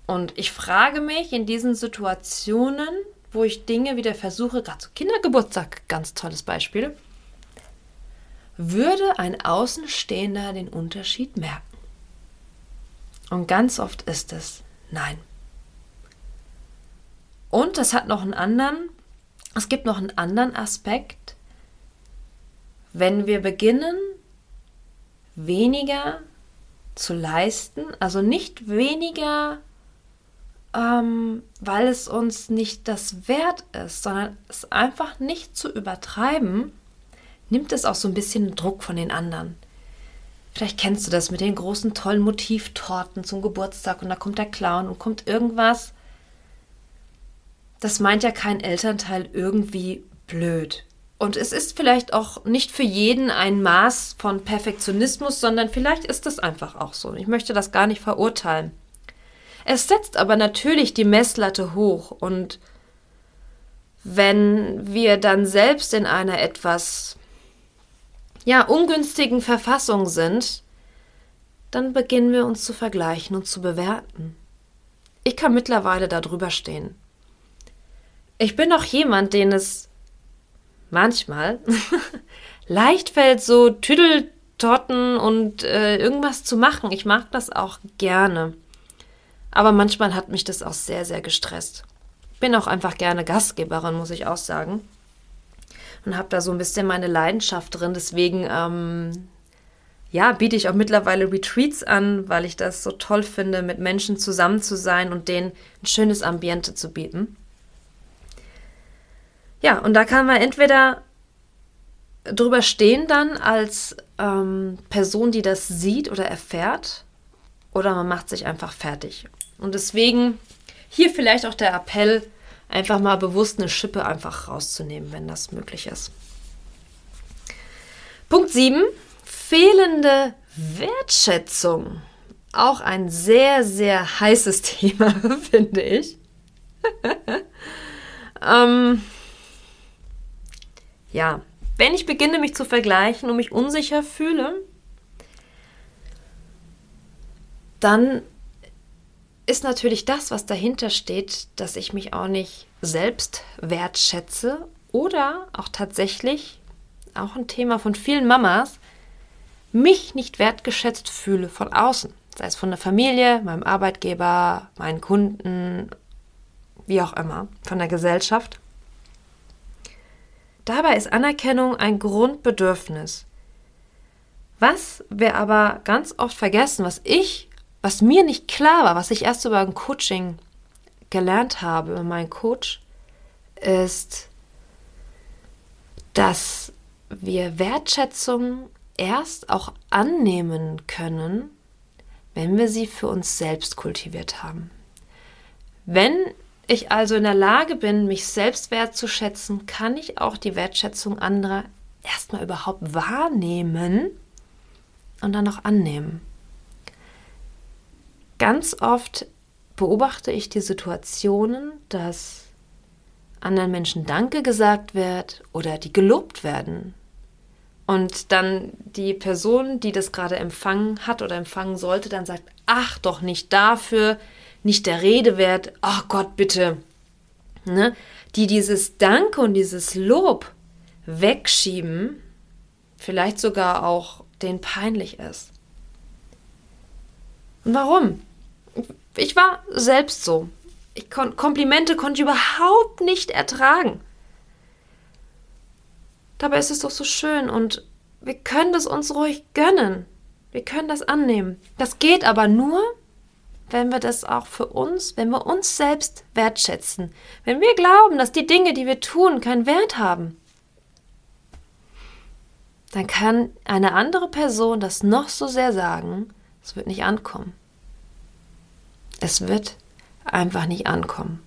Und ich frage mich in diesen Situationen, wo ich Dinge wieder versuche, gerade zu Kindergeburtstag, ganz tolles Beispiel, würde ein Außenstehender den Unterschied merken? Und ganz oft ist es nein. Und das hat noch einen anderen, es gibt noch einen anderen Aspekt. Wenn wir beginnen, weniger zu leisten, also nicht weniger, ähm, weil es uns nicht das wert ist, sondern es einfach nicht zu übertreiben, nimmt es auch so ein bisschen Druck von den anderen. Vielleicht kennst du das mit den großen tollen Motivtorten zum Geburtstag und da kommt der Clown und kommt irgendwas. Das meint ja kein Elternteil irgendwie blöd. Und es ist vielleicht auch nicht für jeden ein Maß von Perfektionismus, sondern vielleicht ist es einfach auch so. Ich möchte das gar nicht verurteilen. Es setzt aber natürlich die Messlatte hoch und wenn wir dann selbst in einer etwas ja ungünstigen Verfassung sind, dann beginnen wir uns zu vergleichen und zu bewerten. Ich kann mittlerweile darüber stehen. Ich bin auch jemand, den es manchmal leicht fällt, so Tüdeltotten und äh, irgendwas zu machen. Ich mag das auch gerne. Aber manchmal hat mich das auch sehr, sehr gestresst. Bin auch einfach gerne Gastgeberin, muss ich auch sagen. Und habe da so ein bisschen meine Leidenschaft drin. Deswegen, ähm, ja, biete ich auch mittlerweile Retreats an, weil ich das so toll finde, mit Menschen zusammen zu sein und denen ein schönes Ambiente zu bieten. Ja, und da kann man entweder drüber stehen dann als ähm, Person, die das sieht oder erfährt, oder man macht sich einfach fertig. Und deswegen hier vielleicht auch der Appell, einfach mal bewusst eine Schippe einfach rauszunehmen, wenn das möglich ist. Punkt 7. Fehlende Wertschätzung. Auch ein sehr, sehr heißes Thema, finde ich. ähm, ja, wenn ich beginne, mich zu vergleichen und mich unsicher fühle, dann ist natürlich das, was dahinter steht, dass ich mich auch nicht selbst wertschätze oder auch tatsächlich, auch ein Thema von vielen Mamas, mich nicht wertgeschätzt fühle von außen, sei es von der Familie, meinem Arbeitgeber, meinen Kunden, wie auch immer, von der Gesellschaft. Dabei ist Anerkennung ein Grundbedürfnis. Was wir aber ganz oft vergessen, was ich, was mir nicht klar war, was ich erst über ein Coaching gelernt habe, über meinen Coach, ist, dass wir Wertschätzung erst auch annehmen können, wenn wir sie für uns selbst kultiviert haben. Wenn ich also in der Lage bin, mich selbst wertzuschätzen, kann ich auch die Wertschätzung anderer erstmal überhaupt wahrnehmen und dann auch annehmen. Ganz oft beobachte ich die Situationen, dass anderen Menschen Danke gesagt wird oder die gelobt werden. Und dann die Person, die das gerade empfangen hat oder empfangen sollte, dann sagt, ach doch nicht dafür, nicht der Rede wert, ach Gott, bitte, ne? die dieses Danke und dieses Lob wegschieben, vielleicht sogar auch den peinlich ist. Und warum? Ich war selbst so. Ich kon Komplimente konnte ich überhaupt nicht ertragen. Dabei ist es doch so schön und wir können das uns ruhig gönnen. Wir können das annehmen. Das geht aber nur, wenn wir das auch für uns, wenn wir uns selbst wertschätzen. Wenn wir glauben, dass die Dinge, die wir tun, keinen Wert haben, dann kann eine andere Person das noch so sehr sagen, es wird nicht ankommen. Es wird einfach nicht ankommen.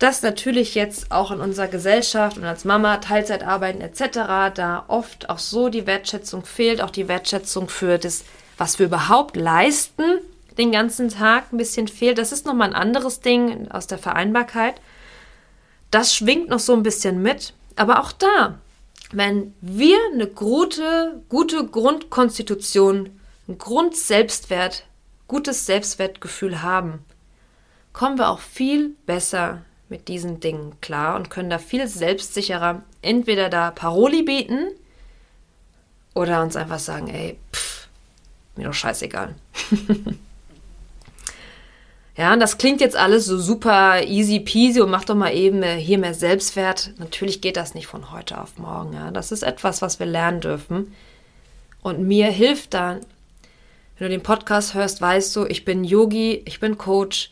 Dass natürlich jetzt auch in unserer Gesellschaft und als Mama Teilzeit arbeiten etc., da oft auch so die Wertschätzung fehlt, auch die Wertschätzung für das, was wir überhaupt leisten, den ganzen Tag ein bisschen fehlt. Das ist nochmal ein anderes Ding aus der Vereinbarkeit. Das schwingt noch so ein bisschen mit. Aber auch da, wenn wir eine gute, gute Grundkonstitution, ein Grundselbstwert, gutes Selbstwertgefühl haben, kommen wir auch viel besser mit diesen Dingen klar und können da viel selbstsicherer entweder da Paroli bieten oder uns einfach sagen, ey, pff, mir doch scheißegal. ja, und das klingt jetzt alles so super easy peasy und macht doch mal eben hier mehr Selbstwert. Natürlich geht das nicht von heute auf morgen. Ja. Das ist etwas, was wir lernen dürfen. Und mir hilft da, wenn du den Podcast hörst, weißt du, ich bin Yogi, ich bin Coach,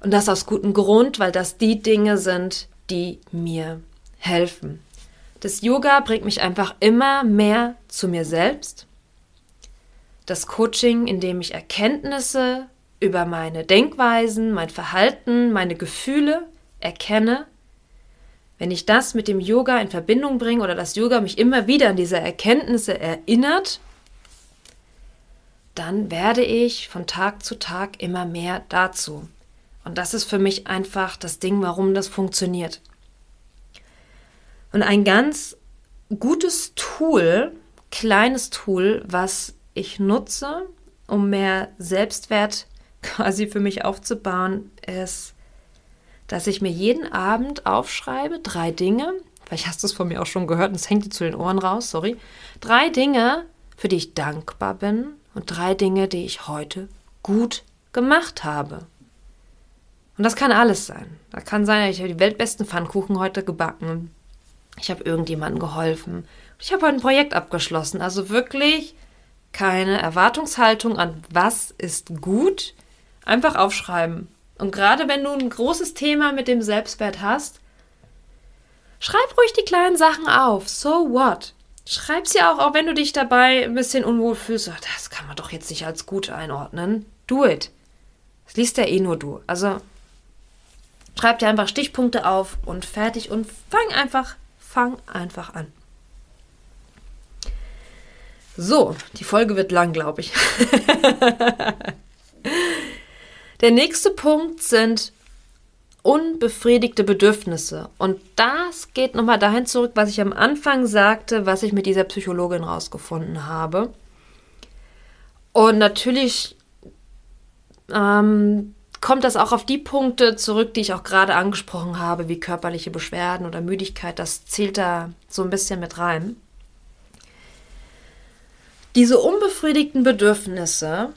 und das aus gutem Grund, weil das die Dinge sind, die mir helfen. Das Yoga bringt mich einfach immer mehr zu mir selbst. Das Coaching, in dem ich Erkenntnisse über meine Denkweisen, mein Verhalten, meine Gefühle erkenne. Wenn ich das mit dem Yoga in Verbindung bringe oder das Yoga mich immer wieder an diese Erkenntnisse erinnert, dann werde ich von Tag zu Tag immer mehr dazu. Und das ist für mich einfach das Ding, warum das funktioniert. Und ein ganz gutes Tool, kleines Tool, was ich nutze, um mehr Selbstwert quasi für mich aufzubauen, ist, dass ich mir jeden Abend aufschreibe, drei Dinge, vielleicht hast du es von mir auch schon gehört und es hängt dir zu den Ohren raus, sorry, drei Dinge, für die ich dankbar bin und drei Dinge, die ich heute gut gemacht habe. Und das kann alles sein. Da kann sein, ich habe die weltbesten Pfannkuchen heute gebacken. Ich habe irgendjemandem geholfen. Ich habe heute ein Projekt abgeschlossen. Also wirklich keine Erwartungshaltung an was ist gut. Einfach aufschreiben. Und gerade wenn du ein großes Thema mit dem Selbstwert hast, schreib ruhig die kleinen Sachen auf. So what? Schreib sie auch, auch wenn du dich dabei ein bisschen unwohl fühlst. Das kann man doch jetzt nicht als gut einordnen. Do it. Das liest ja eh nur du. Also Schreib dir einfach Stichpunkte auf und fertig und fang einfach, fang einfach an. So, die Folge wird lang, glaube ich. Der nächste Punkt sind unbefriedigte Bedürfnisse. Und das geht nochmal dahin zurück, was ich am Anfang sagte, was ich mit dieser Psychologin rausgefunden habe. Und natürlich ähm, kommt das auch auf die Punkte zurück, die ich auch gerade angesprochen habe, wie körperliche Beschwerden oder Müdigkeit. Das zählt da so ein bisschen mit rein. Diese unbefriedigten Bedürfnisse,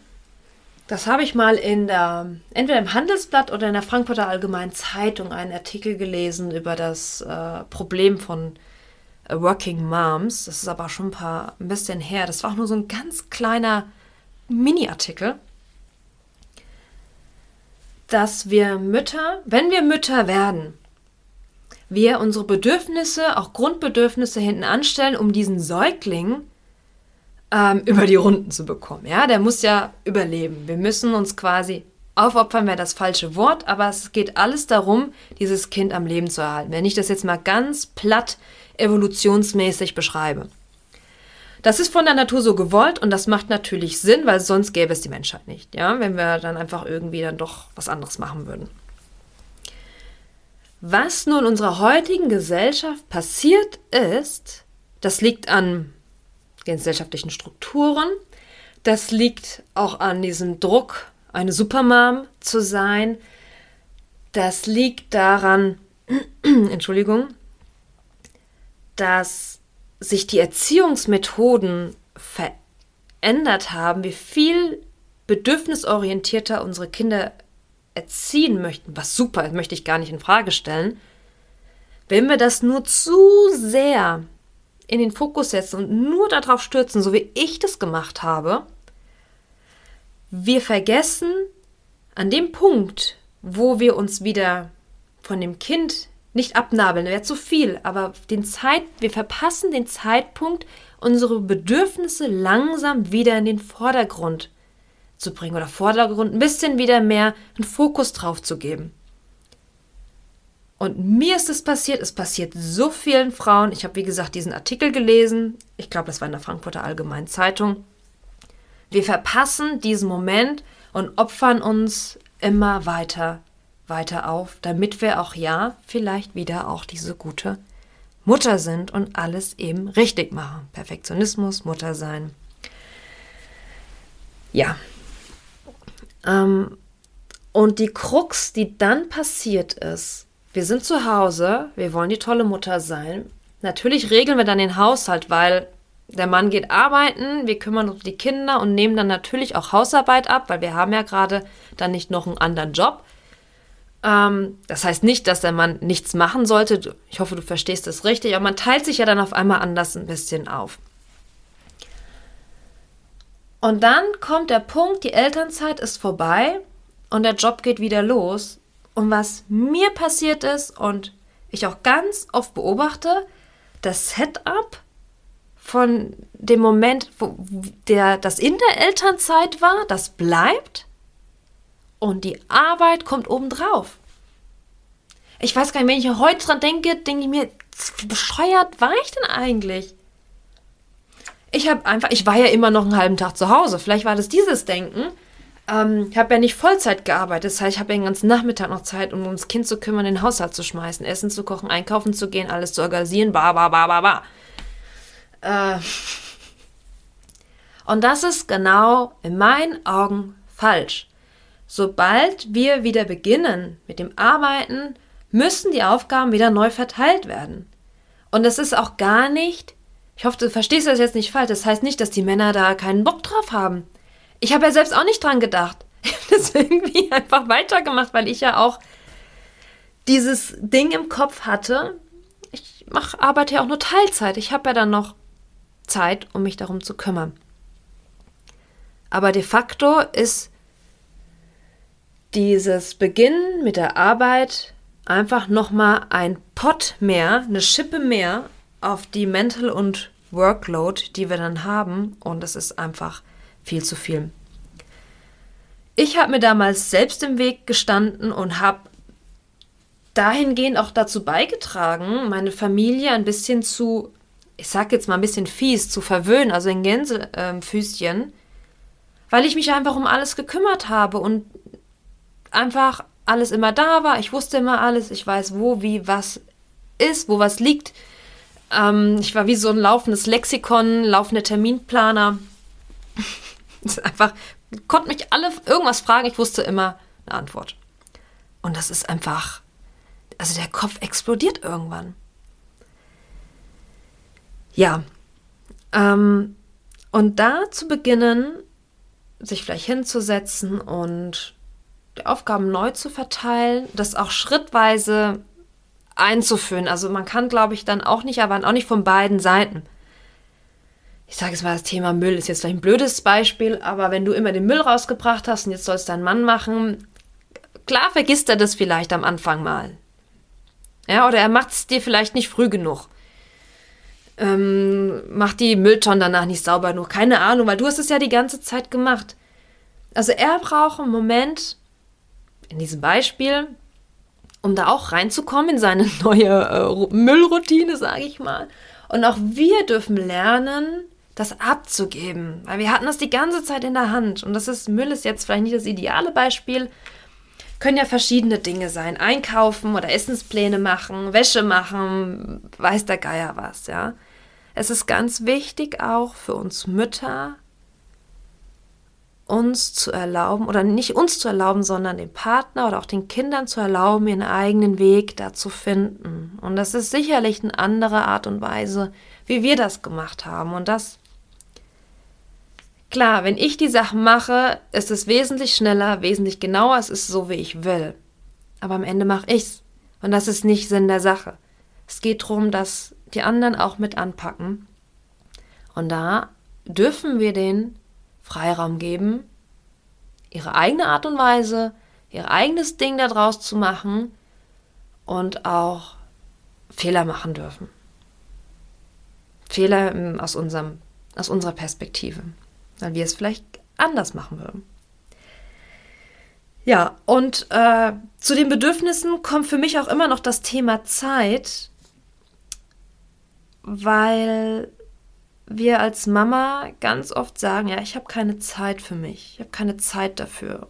das habe ich mal in der, entweder im Handelsblatt oder in der Frankfurter Allgemeinen Zeitung einen Artikel gelesen über das äh, Problem von äh, Working Moms. Das ist aber schon ein paar, ein bisschen her. Das war auch nur so ein ganz kleiner Mini-Artikel dass wir Mütter, wenn wir Mütter werden, wir unsere Bedürfnisse, auch Grundbedürfnisse hinten anstellen, um diesen Säugling ähm, über die Runden zu bekommen. Ja, der muss ja überleben. Wir müssen uns quasi aufopfern, wäre das falsche Wort, aber es geht alles darum, dieses Kind am Leben zu erhalten. Wenn ich das jetzt mal ganz platt evolutionsmäßig beschreibe. Das ist von der Natur so gewollt und das macht natürlich Sinn, weil sonst gäbe es die Menschheit nicht, ja, wenn wir dann einfach irgendwie dann doch was anderes machen würden. Was nun unserer heutigen Gesellschaft passiert ist, das liegt an gesellschaftlichen Strukturen, das liegt auch an diesem Druck, eine Supermom zu sein, das liegt daran, Entschuldigung, dass sich die Erziehungsmethoden verändert haben, wie viel bedürfnisorientierter unsere Kinder erziehen möchten, was super möchte ich gar nicht in Frage stellen, wenn wir das nur zu sehr in den Fokus setzen und nur darauf stürzen, so wie ich das gemacht habe, wir vergessen an dem Punkt, wo wir uns wieder von dem Kind nicht abnabeln, wäre zu viel, aber den Zeit, wir verpassen den Zeitpunkt, unsere Bedürfnisse langsam wieder in den Vordergrund zu bringen oder Vordergrund ein bisschen wieder mehr einen Fokus drauf zu geben. Und mir ist es passiert, es passiert so vielen Frauen. Ich habe, wie gesagt, diesen Artikel gelesen. Ich glaube, das war in der Frankfurter Allgemeinen Zeitung. Wir verpassen diesen Moment und opfern uns immer weiter, weiter auf, damit wir auch ja vielleicht wieder auch diese gute Mutter sind und alles eben richtig machen. Perfektionismus, Mutter sein. Ja. Ähm, und die Krux, die dann passiert ist, wir sind zu Hause, wir wollen die tolle Mutter sein. Natürlich regeln wir dann den Haushalt, weil der Mann geht arbeiten, wir kümmern uns um die Kinder und nehmen dann natürlich auch Hausarbeit ab, weil wir haben ja gerade dann nicht noch einen anderen Job. Ähm, das heißt nicht, dass der Mann nichts machen sollte. Ich hoffe, du verstehst das richtig, aber man teilt sich ja dann auf einmal anders ein bisschen auf. Und dann kommt der Punkt, die Elternzeit ist vorbei und der Job geht wieder los. Und was mir passiert ist und ich auch ganz oft beobachte, das Setup von dem Moment, wo der, das in der Elternzeit war, das bleibt und die Arbeit kommt obendrauf. Ich weiß gar nicht, wenn ich heute dran denke, denke ich mir, wie bescheuert war ich denn eigentlich? Ich habe einfach, ich war ja immer noch einen halben Tag zu Hause. Vielleicht war das dieses Denken. Ähm, ich habe ja nicht Vollzeit gearbeitet. Das heißt, ich habe ja den ganzen Nachmittag noch Zeit, um ums Kind zu kümmern, den Haushalt zu schmeißen, Essen zu kochen, einkaufen zu gehen, alles zu organisieren, ba, ba, ba, ba, ba. Äh. Und das ist genau in meinen Augen falsch. Sobald wir wieder beginnen mit dem Arbeiten, müssen die Aufgaben wieder neu verteilt werden. Und es ist auch gar nicht, ich hoffe, du verstehst das jetzt nicht falsch, das heißt nicht, dass die Männer da keinen Bock drauf haben. Ich habe ja selbst auch nicht dran gedacht. Ich habe das irgendwie einfach weitergemacht, weil ich ja auch dieses Ding im Kopf hatte. Ich mach, arbeite ja auch nur Teilzeit. Ich habe ja dann noch Zeit, um mich darum zu kümmern. Aber de facto ist dieses Beginnen mit der Arbeit einfach nochmal ein Pot mehr, eine Schippe mehr auf die Mental und Workload, die wir dann haben. Und es ist einfach viel zu viel. Ich habe mir damals selbst im Weg gestanden und habe dahingehend auch dazu beigetragen, meine Familie ein bisschen zu, ich sag jetzt mal ein bisschen fies, zu verwöhnen, also in Gänsefüßchen, äh, weil ich mich einfach um alles gekümmert habe und einfach alles immer da war. Ich wusste immer alles. Ich weiß, wo, wie, was ist, wo was liegt. Ähm, ich war wie so ein laufendes Lexikon, laufender Terminplaner. einfach, konnte mich alle irgendwas fragen. Ich wusste immer eine Antwort. Und das ist einfach, also der Kopf explodiert irgendwann. Ja. Ähm, und da zu beginnen, sich vielleicht hinzusetzen und die Aufgaben neu zu verteilen, das auch schrittweise einzuführen. Also man kann, glaube ich, dann auch nicht, aber auch nicht von beiden Seiten. Ich sage jetzt mal, das Thema Müll ist jetzt vielleicht ein blödes Beispiel, aber wenn du immer den Müll rausgebracht hast und jetzt soll es dein Mann machen, klar vergisst er das vielleicht am Anfang mal. Ja, oder er macht es dir vielleicht nicht früh genug. Ähm, macht die Mülltonnen danach nicht sauber genug. Keine Ahnung, weil du hast es ja die ganze Zeit gemacht. Also er braucht einen Moment, in diesem Beispiel, um da auch reinzukommen in seine neue äh, Müllroutine, sage ich mal. Und auch wir dürfen lernen, das abzugeben, weil wir hatten das die ganze Zeit in der Hand. Und das ist, Müll ist jetzt vielleicht nicht das ideale Beispiel, können ja verschiedene Dinge sein. Einkaufen oder Essenspläne machen, Wäsche machen, weiß der Geier was, ja. Es ist ganz wichtig auch für uns Mütter, uns zu erlauben, oder nicht uns zu erlauben, sondern dem Partner oder auch den Kindern zu erlauben, ihren eigenen Weg da zu finden. Und das ist sicherlich eine andere Art und Weise, wie wir das gemacht haben. Und das Klar, wenn ich die Sachen mache, ist es wesentlich schneller, wesentlich genauer, es ist so, wie ich will. Aber am Ende mache ich's. Und das ist nicht Sinn der Sache. Es geht darum, dass die anderen auch mit anpacken. Und da dürfen wir den Freiraum geben, ihre eigene Art und Weise, ihr eigenes Ding daraus zu machen und auch Fehler machen dürfen. Fehler aus, unserem, aus unserer Perspektive, weil wir es vielleicht anders machen würden. Ja, und äh, zu den Bedürfnissen kommt für mich auch immer noch das Thema Zeit, weil wir als Mama ganz oft sagen, ja, ich habe keine Zeit für mich, ich habe keine Zeit dafür.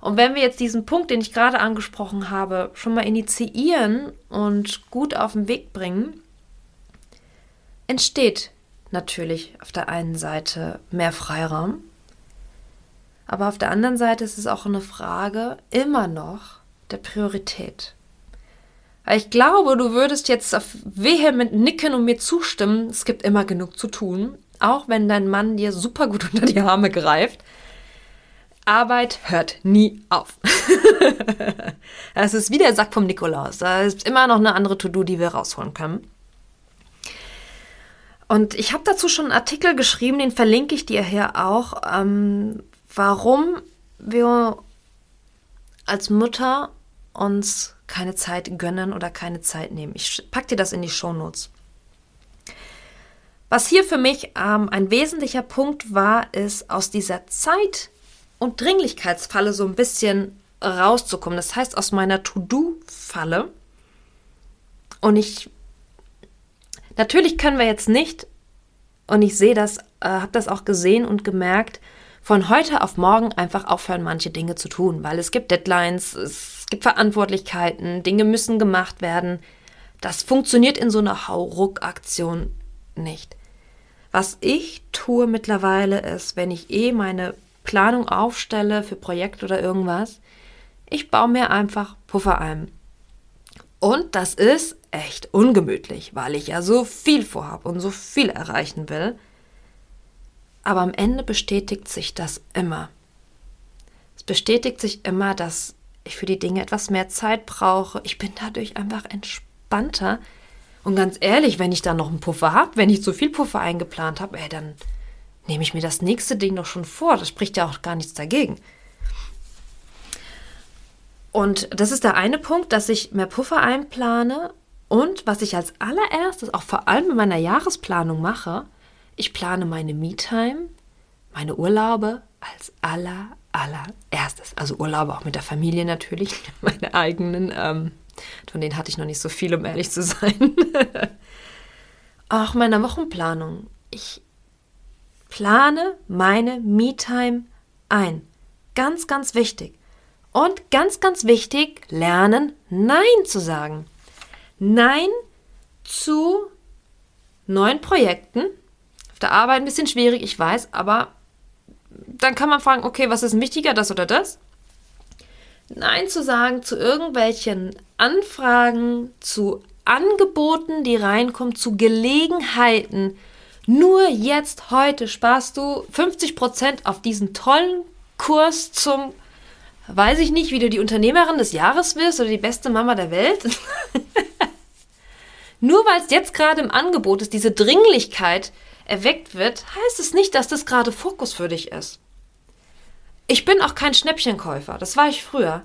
Und wenn wir jetzt diesen Punkt, den ich gerade angesprochen habe, schon mal initiieren und gut auf den Weg bringen, entsteht natürlich auf der einen Seite mehr Freiraum aber auf der anderen Seite ist es auch eine Frage immer noch der Priorität. Ich glaube, du würdest jetzt vehement nicken und mir zustimmen, es gibt immer genug zu tun, auch wenn dein Mann dir super gut unter die Arme greift. Arbeit hört nie auf. Es ist wie der Sack vom Nikolaus. Da ist immer noch eine andere To-Do, die wir rausholen können. Und ich habe dazu schon einen Artikel geschrieben, den verlinke ich dir hier auch, ähm, warum wir als Mutter uns keine Zeit gönnen oder keine Zeit nehmen. Ich packe dir das in die Shownotes. Was hier für mich ähm, ein wesentlicher Punkt war, ist aus dieser Zeit- und Dringlichkeitsfalle so ein bisschen rauszukommen. Das heißt, aus meiner To-Do-Falle. Und ich, natürlich können wir jetzt nicht, und ich sehe das, äh, habe das auch gesehen und gemerkt, von heute auf morgen einfach aufhören, manche Dinge zu tun, weil es gibt Deadlines, es gibt Verantwortlichkeiten, Dinge müssen gemacht werden. Das funktioniert in so einer Hauruck-Aktion nicht. Was ich tue mittlerweile ist, wenn ich eh meine Planung aufstelle für Projekt oder irgendwas, ich baue mir einfach Puffer ein. Und das ist echt ungemütlich, weil ich ja so viel vorhabe und so viel erreichen will. Aber am Ende bestätigt sich das immer. Es bestätigt sich immer, dass ich für die Dinge etwas mehr Zeit brauche. Ich bin dadurch einfach entspannter. Und ganz ehrlich, wenn ich da noch einen Puffer habe, wenn ich zu viel Puffer eingeplant habe, ey, dann nehme ich mir das nächste Ding doch schon vor. Das spricht ja auch gar nichts dagegen. Und das ist der eine Punkt, dass ich mehr Puffer einplane. Und was ich als allererstes, auch vor allem in meiner Jahresplanung mache, ich plane meine Me-Time, meine Urlaube als aller, allererstes. Also Urlaube auch mit der Familie natürlich, meine eigenen. Ähm, von denen hatte ich noch nicht so viel, um ehrlich zu sein. auch meine Wochenplanung. Ich plane meine Me-Time ein. Ganz, ganz wichtig. Und ganz, ganz wichtig, lernen, Nein zu sagen. Nein zu neuen Projekten, der Arbeit ein bisschen schwierig, ich weiß, aber dann kann man fragen, okay, was ist wichtiger, das oder das? Nein zu sagen zu irgendwelchen Anfragen, zu Angeboten, die reinkommen, zu Gelegenheiten. Nur jetzt, heute sparst du 50% auf diesen tollen Kurs zum, weiß ich nicht, wie du die Unternehmerin des Jahres wirst oder die beste Mama der Welt. Nur weil es jetzt gerade im Angebot ist, diese Dringlichkeit, erweckt wird, heißt es nicht, dass das gerade Fokus für dich ist. Ich bin auch kein Schnäppchenkäufer, das war ich früher.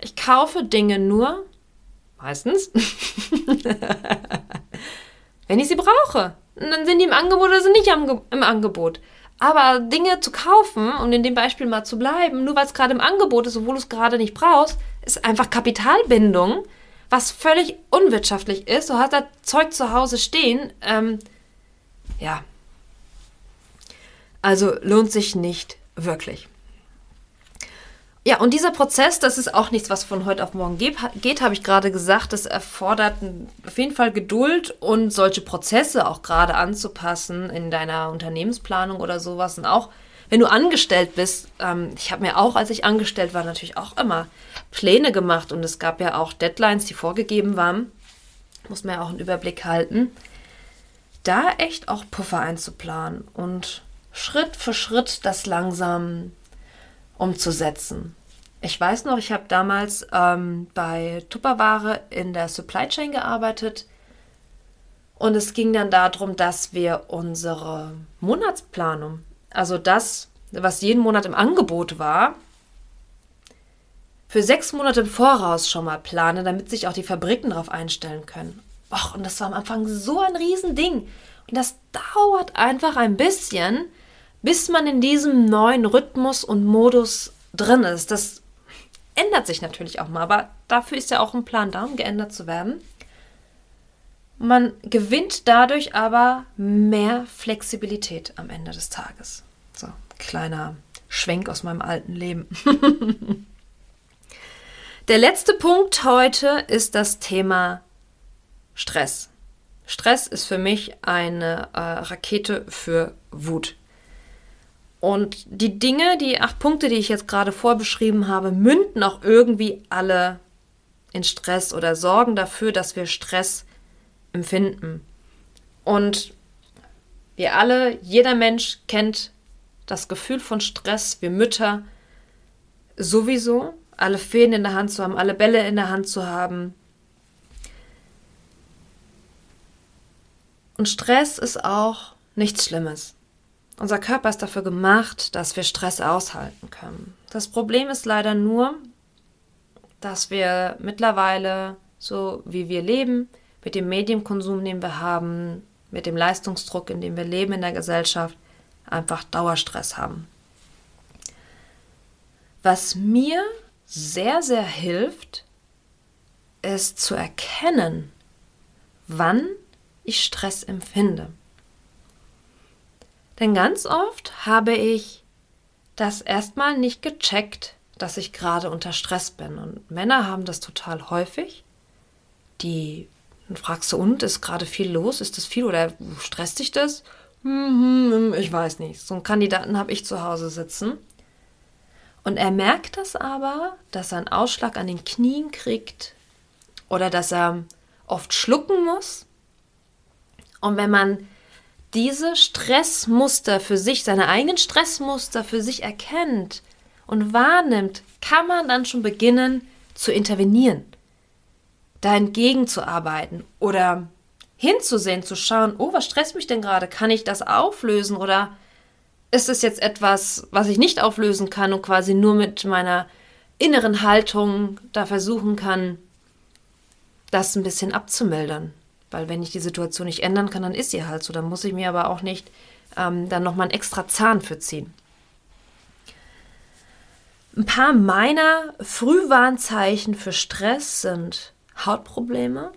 Ich kaufe Dinge nur, meistens, wenn ich sie brauche. Und dann sind die im Angebot oder sind nicht im Angebot. Aber Dinge zu kaufen und in dem Beispiel mal zu bleiben, nur weil es gerade im Angebot ist, obwohl du es gerade nicht brauchst, ist einfach Kapitalbindung, was völlig unwirtschaftlich ist. Du hast da Zeug zu Hause stehen. Ähm, ja, also lohnt sich nicht wirklich. Ja, und dieser Prozess, das ist auch nichts, was von heute auf morgen geht, geht habe ich gerade gesagt. Das erfordert auf jeden Fall Geduld und solche Prozesse auch gerade anzupassen in deiner Unternehmensplanung oder sowas. Und auch wenn du angestellt bist, ähm, ich habe mir auch, als ich angestellt war, natürlich auch immer Pläne gemacht und es gab ja auch Deadlines, die vorgegeben waren. Muss man ja auch einen Überblick halten. Da echt auch Puffer einzuplanen und Schritt für Schritt das langsam umzusetzen. Ich weiß noch, ich habe damals ähm, bei Tupperware in der Supply Chain gearbeitet und es ging dann darum, dass wir unsere Monatsplanung, also das, was jeden Monat im Angebot war, für sechs Monate im Voraus schon mal planen, damit sich auch die Fabriken darauf einstellen können. Och, und das war am Anfang so ein Riesending. Und das dauert einfach ein bisschen, bis man in diesem neuen Rhythmus und Modus drin ist. Das ändert sich natürlich auch mal, aber dafür ist ja auch ein Plan da, um geändert zu werden. Man gewinnt dadurch aber mehr Flexibilität am Ende des Tages. So, kleiner Schwenk aus meinem alten Leben. Der letzte Punkt heute ist das Thema Stress. Stress ist für mich eine äh, Rakete für Wut. Und die Dinge, die acht Punkte, die ich jetzt gerade vorbeschrieben habe, münden auch irgendwie alle in Stress oder sorgen dafür, dass wir Stress empfinden. Und wir alle, jeder Mensch kennt das Gefühl von Stress, wir Mütter sowieso, alle Fäden in der Hand zu haben, alle Bälle in der Hand zu haben. Und Stress ist auch nichts Schlimmes. Unser Körper ist dafür gemacht, dass wir Stress aushalten können. Das Problem ist leider nur, dass wir mittlerweile, so wie wir leben, mit dem Medienkonsum, den wir haben, mit dem Leistungsdruck, in dem wir leben in der Gesellschaft, einfach Dauerstress haben. Was mir sehr, sehr hilft, ist zu erkennen, wann ich Stress empfinde. Denn ganz oft habe ich das erstmal nicht gecheckt, dass ich gerade unter Stress bin. Und Männer haben das total häufig. Die dann fragst du, und ist gerade viel los? Ist das viel oder stresst dich das? Hm, ich weiß nicht. So einen Kandidaten habe ich zu Hause sitzen. Und er merkt das aber, dass er einen Ausschlag an den Knien kriegt oder dass er oft schlucken muss. Und wenn man diese Stressmuster für sich, seine eigenen Stressmuster für sich erkennt und wahrnimmt, kann man dann schon beginnen zu intervenieren, da entgegenzuarbeiten oder hinzusehen, zu schauen, oh, was stresst mich denn gerade? Kann ich das auflösen oder ist es jetzt etwas, was ich nicht auflösen kann und quasi nur mit meiner inneren Haltung da versuchen kann, das ein bisschen abzumildern? Weil wenn ich die Situation nicht ändern kann, dann ist sie halt so. Dann muss ich mir aber auch nicht ähm, dann nochmal einen extra Zahn für ziehen. Ein paar meiner Frühwarnzeichen für Stress sind Hautprobleme,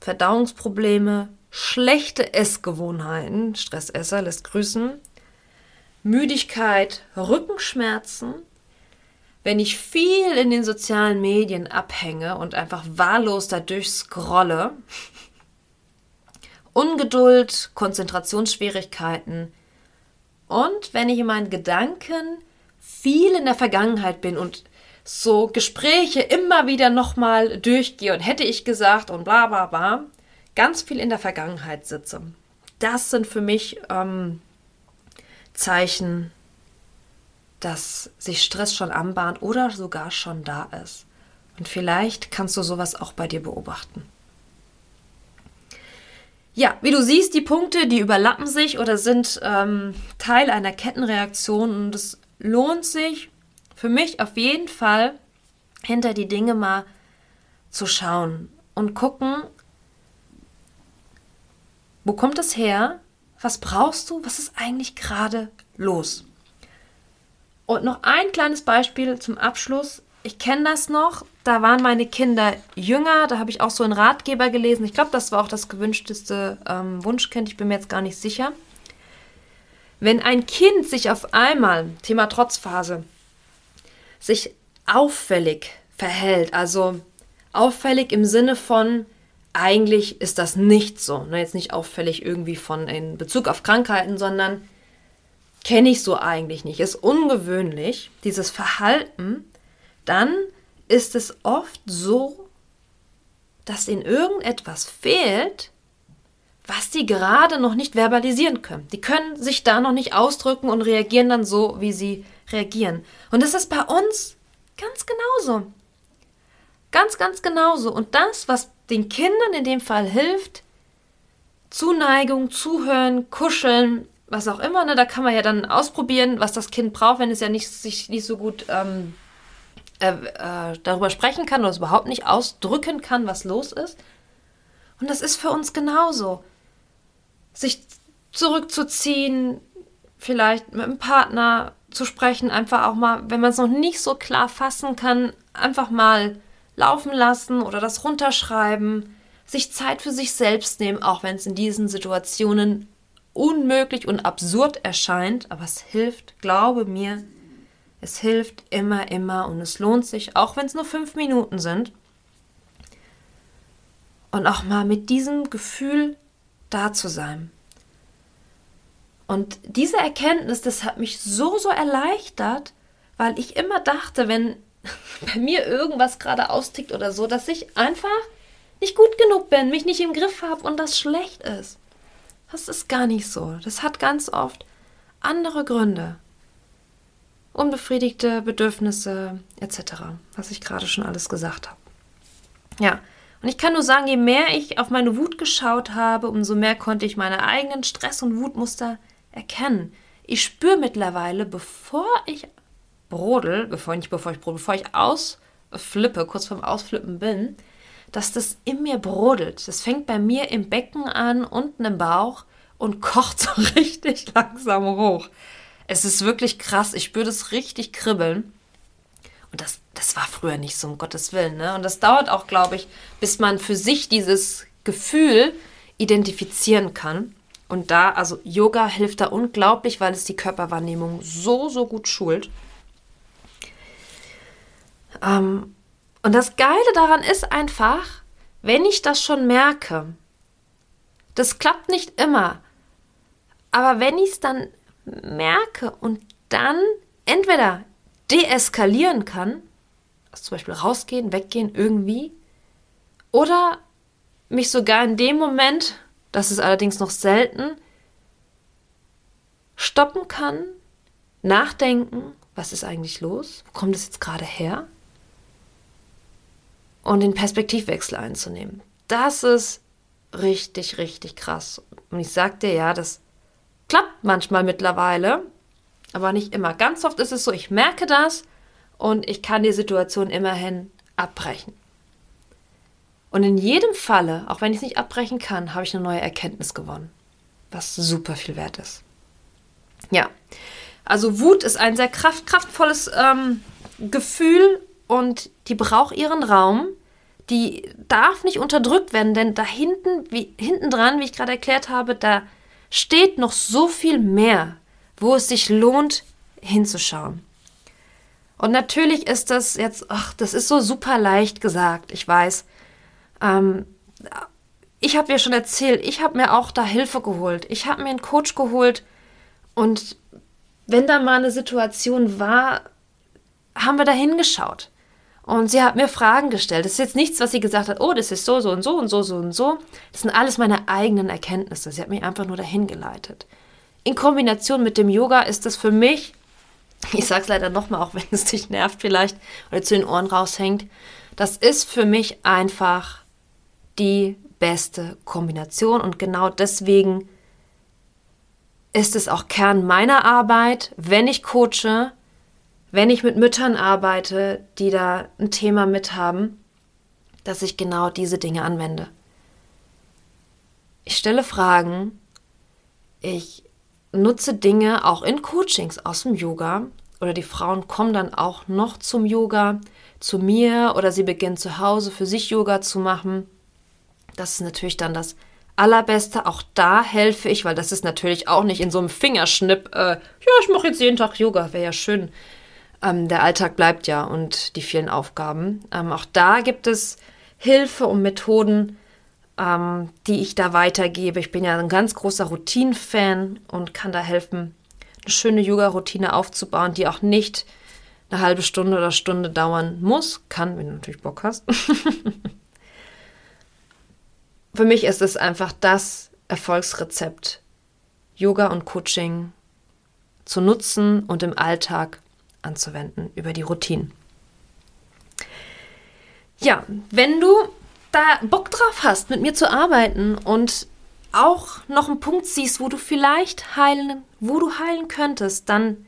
Verdauungsprobleme, schlechte Essgewohnheiten, Stressesser lässt grüßen, Müdigkeit, Rückenschmerzen, wenn ich viel in den sozialen Medien abhänge und einfach wahllos dadurch scrolle, Ungeduld, Konzentrationsschwierigkeiten. Und wenn ich in meinen Gedanken viel in der Vergangenheit bin und so Gespräche immer wieder nochmal durchgehe und hätte ich gesagt und bla bla bla, ganz viel in der Vergangenheit sitze. Das sind für mich ähm, Zeichen dass sich Stress schon anbahnt oder sogar schon da ist. Und vielleicht kannst du sowas auch bei dir beobachten. Ja, wie du siehst, die Punkte, die überlappen sich oder sind ähm, Teil einer Kettenreaktion und es lohnt sich für mich auf jeden Fall, hinter die Dinge mal zu schauen und gucken, wo kommt es her? Was brauchst du? Was ist eigentlich gerade los? Und noch ein kleines Beispiel zum Abschluss. Ich kenne das noch. Da waren meine Kinder jünger. Da habe ich auch so einen Ratgeber gelesen. Ich glaube, das war auch das gewünschteste ähm, Wunschkind. Ich bin mir jetzt gar nicht sicher. Wenn ein Kind sich auf einmal, Thema Trotzphase, sich auffällig verhält, also auffällig im Sinne von, eigentlich ist das nicht so. Ne? Jetzt nicht auffällig irgendwie von in Bezug auf Krankheiten, sondern kenne ich so eigentlich nicht, ist ungewöhnlich, dieses Verhalten, dann ist es oft so, dass ihnen irgendetwas fehlt, was die gerade noch nicht verbalisieren können. Die können sich da noch nicht ausdrücken und reagieren dann so, wie sie reagieren. Und das ist bei uns ganz genauso. Ganz, ganz genauso. Und das, was den Kindern in dem Fall hilft, Zuneigung, Zuhören, Kuscheln, was auch immer, ne, da kann man ja dann ausprobieren, was das Kind braucht, wenn es ja nicht, sich nicht so gut ähm, äh, äh, darüber sprechen kann oder es überhaupt nicht ausdrücken kann, was los ist. Und das ist für uns genauso. Sich zurückzuziehen, vielleicht mit einem Partner zu sprechen, einfach auch mal, wenn man es noch nicht so klar fassen kann, einfach mal laufen lassen oder das runterschreiben, sich Zeit für sich selbst nehmen, auch wenn es in diesen Situationen unmöglich und absurd erscheint, aber es hilft, glaube mir, es hilft immer, immer und es lohnt sich, auch wenn es nur fünf Minuten sind. Und auch mal mit diesem Gefühl da zu sein. Und diese Erkenntnis, das hat mich so, so erleichtert, weil ich immer dachte, wenn bei mir irgendwas gerade austickt oder so, dass ich einfach nicht gut genug bin, mich nicht im Griff habe und das schlecht ist. Das ist gar nicht so. Das hat ganz oft andere Gründe. Unbefriedigte Bedürfnisse etc., was ich gerade schon alles gesagt habe. Ja, und ich kann nur sagen, je mehr ich auf meine Wut geschaut habe, umso mehr konnte ich meine eigenen Stress- und Wutmuster erkennen. Ich spüre mittlerweile, bevor ich brodel, bevor ich, bevor ich brodel, bevor ich ausflippe, kurz vorm Ausflippen bin, dass das in mir brodelt. Das fängt bei mir im Becken an, unten im Bauch und kocht so richtig langsam hoch. Es ist wirklich krass. Ich spüre das richtig kribbeln. Und das, das war früher nicht so, um Gottes Willen. Ne? Und das dauert auch, glaube ich, bis man für sich dieses Gefühl identifizieren kann. Und da, also Yoga hilft da unglaublich, weil es die Körperwahrnehmung so, so gut schult. Ähm, und das Geile daran ist einfach, wenn ich das schon merke, das klappt nicht immer, aber wenn ich es dann merke und dann entweder deeskalieren kann, also zum Beispiel rausgehen, weggehen, irgendwie, oder mich sogar in dem Moment, das ist allerdings noch selten, stoppen kann, nachdenken, was ist eigentlich los, wo kommt es jetzt gerade her? und den Perspektivwechsel einzunehmen. Das ist richtig, richtig krass. Und ich sag dir ja, das klappt manchmal mittlerweile, aber nicht immer. Ganz oft ist es so, ich merke das und ich kann die Situation immerhin abbrechen. Und in jedem Falle, auch wenn ich es nicht abbrechen kann, habe ich eine neue Erkenntnis gewonnen, was super viel wert ist. Ja, also Wut ist ein sehr kraft, kraftvolles ähm, Gefühl und die braucht ihren Raum. Die darf nicht unterdrückt werden, denn da hinten, wie, hinten dran, wie ich gerade erklärt habe, da steht noch so viel mehr, wo es sich lohnt, hinzuschauen. Und natürlich ist das jetzt, ach, das ist so super leicht gesagt, ich weiß. Ähm, ich habe ja schon erzählt, ich habe mir auch da Hilfe geholt. Ich habe mir einen Coach geholt und wenn da mal eine Situation war, haben wir da hingeschaut. Und sie hat mir Fragen gestellt. Das ist jetzt nichts, was sie gesagt hat, oh, das ist so, so und so und so, so und so. Das sind alles meine eigenen Erkenntnisse. Sie hat mich einfach nur dahin geleitet. In Kombination mit dem Yoga ist das für mich, ich sage es leider nochmal, auch wenn es dich nervt vielleicht oder zu den Ohren raushängt, das ist für mich einfach die beste Kombination und genau deswegen ist es auch Kern meiner Arbeit, wenn ich coache, wenn ich mit Müttern arbeite, die da ein Thema mit haben, dass ich genau diese Dinge anwende. Ich stelle Fragen, ich nutze Dinge auch in Coachings aus dem Yoga oder die Frauen kommen dann auch noch zum Yoga zu mir oder sie beginnen zu Hause für sich Yoga zu machen. Das ist natürlich dann das Allerbeste. Auch da helfe ich, weil das ist natürlich auch nicht in so einem Fingerschnipp, äh, ja, ich mache jetzt jeden Tag Yoga, wäre ja schön. Ähm, der Alltag bleibt ja und die vielen Aufgaben. Ähm, auch da gibt es Hilfe und Methoden, ähm, die ich da weitergebe. Ich bin ja ein ganz großer Routinen-Fan und kann da helfen, eine schöne Yoga-Routine aufzubauen, die auch nicht eine halbe Stunde oder Stunde dauern muss. Kann, wenn du natürlich Bock hast. Für mich ist es einfach das Erfolgsrezept Yoga und Coaching zu nutzen und im Alltag anzuwenden über die Routinen. Ja, wenn du da Bock drauf hast, mit mir zu arbeiten und auch noch einen Punkt siehst, wo du vielleicht heilen, wo du heilen könntest, dann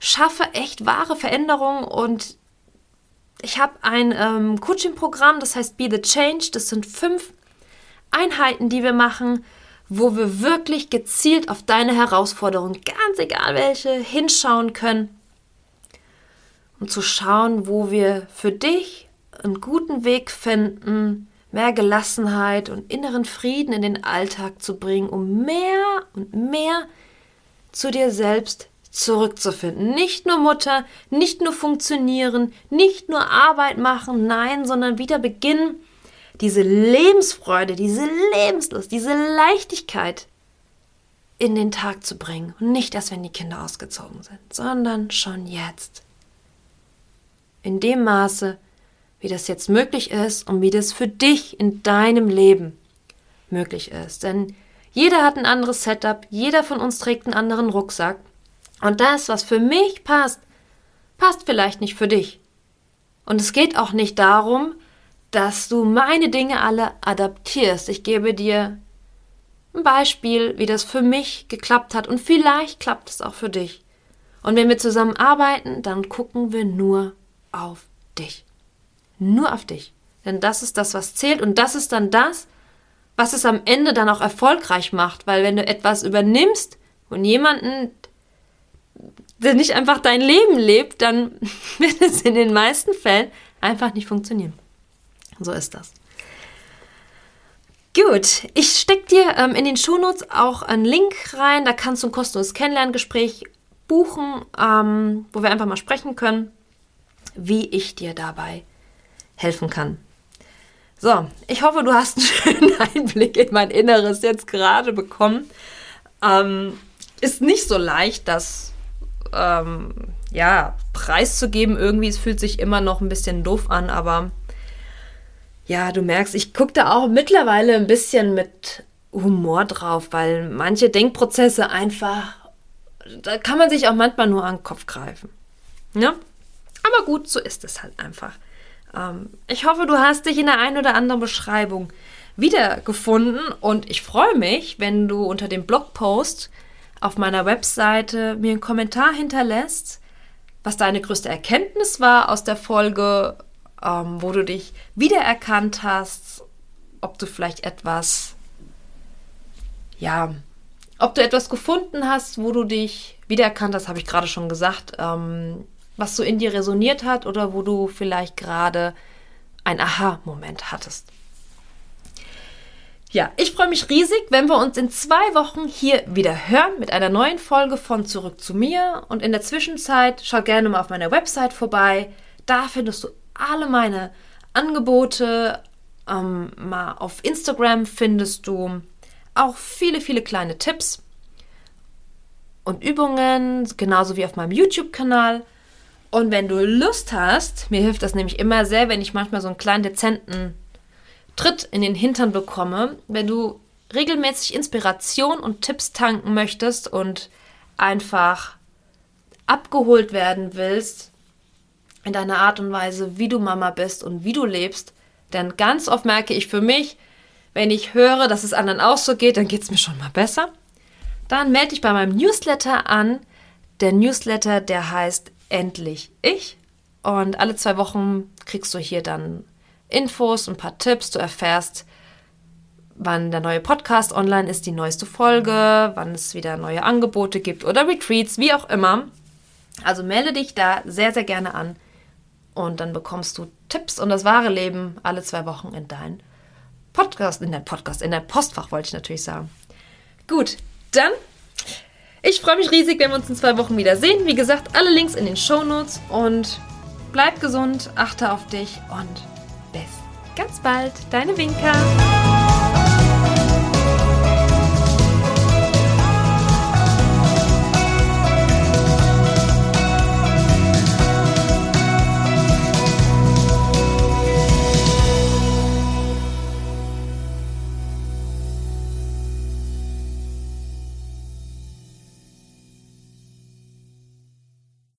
schaffe echt wahre Veränderungen und ich habe ein ähm, Coaching-Programm, das heißt Be the Change. Das sind fünf Einheiten, die wir machen, wo wir wirklich gezielt auf deine Herausforderungen, ganz egal welche, hinschauen können, um zu schauen, wo wir für dich einen guten Weg finden, mehr Gelassenheit und inneren Frieden in den Alltag zu bringen, um mehr und mehr zu dir selbst zurückzufinden. Nicht nur Mutter, nicht nur funktionieren, nicht nur Arbeit machen, nein, sondern wieder beginnen, diese Lebensfreude, diese Lebenslust, diese Leichtigkeit in den Tag zu bringen. Und nicht erst, wenn die Kinder ausgezogen sind, sondern schon jetzt. In dem Maße, wie das jetzt möglich ist und wie das für dich in deinem Leben möglich ist. Denn jeder hat ein anderes Setup, jeder von uns trägt einen anderen Rucksack. Und das, was für mich passt, passt vielleicht nicht für dich. Und es geht auch nicht darum, dass du meine Dinge alle adaptierst. Ich gebe dir ein Beispiel, wie das für mich geklappt hat und vielleicht klappt es auch für dich. Und wenn wir zusammen arbeiten, dann gucken wir nur auf dich. Nur auf dich. Denn das ist das, was zählt und das ist dann das, was es am Ende dann auch erfolgreich macht. Weil wenn du etwas übernimmst und jemanden, der nicht einfach dein Leben lebt, dann wird es in den meisten Fällen einfach nicht funktionieren. So ist das. Gut, ich stecke dir ähm, in den Shownotes auch einen Link rein. Da kannst du ein kostenloses Kennenlerngespräch buchen, ähm, wo wir einfach mal sprechen können, wie ich dir dabei helfen kann. So, ich hoffe, du hast einen schönen Einblick in mein Inneres jetzt gerade bekommen. Ähm, ist nicht so leicht, das ähm, ja, preiszugeben. Irgendwie, es fühlt sich immer noch ein bisschen doof an, aber ja, du merkst, ich gucke da auch mittlerweile ein bisschen mit Humor drauf, weil manche Denkprozesse einfach, da kann man sich auch manchmal nur an den Kopf greifen. Ja? Aber gut, so ist es halt einfach. Ähm, ich hoffe, du hast dich in der einen oder anderen Beschreibung wiedergefunden und ich freue mich, wenn du unter dem Blogpost auf meiner Webseite mir einen Kommentar hinterlässt, was deine größte Erkenntnis war aus der Folge ähm, wo du dich wiedererkannt hast, ob du vielleicht etwas, ja, ob du etwas gefunden hast, wo du dich wiedererkannt hast, habe ich gerade schon gesagt, ähm, was so in dir resoniert hat oder wo du vielleicht gerade ein Aha-Moment hattest. Ja, ich freue mich riesig, wenn wir uns in zwei Wochen hier wieder hören mit einer neuen Folge von Zurück zu mir. Und in der Zwischenzeit schau gerne mal auf meiner Website vorbei. Da findest du alle meine Angebote. Ähm, mal auf Instagram findest du auch viele, viele kleine Tipps und Übungen, genauso wie auf meinem YouTube-Kanal. Und wenn du Lust hast, mir hilft das nämlich immer sehr, wenn ich manchmal so einen kleinen dezenten Tritt in den Hintern bekomme, wenn du regelmäßig Inspiration und Tipps tanken möchtest und einfach abgeholt werden willst, in deiner Art und Weise, wie du Mama bist und wie du lebst. Denn ganz oft merke ich für mich, wenn ich höre, dass es anderen auch so geht, dann geht es mir schon mal besser. Dann melde dich bei meinem Newsletter an. Der Newsletter, der heißt Endlich Ich. Und alle zwei Wochen kriegst du hier dann Infos, ein paar Tipps. Du erfährst, wann der neue Podcast online ist, die neueste Folge, wann es wieder neue Angebote gibt oder Retreats, wie auch immer. Also melde dich da sehr, sehr gerne an. Und dann bekommst du Tipps und das wahre Leben alle zwei Wochen in dein Podcast, in dein Podcast, in dein Postfach, wollte ich natürlich sagen. Gut, dann, ich freue mich riesig, wenn wir uns in zwei Wochen wiedersehen. Wie gesagt, alle Links in den Show Notes und bleib gesund, achte auf dich und bis ganz bald, deine Winker.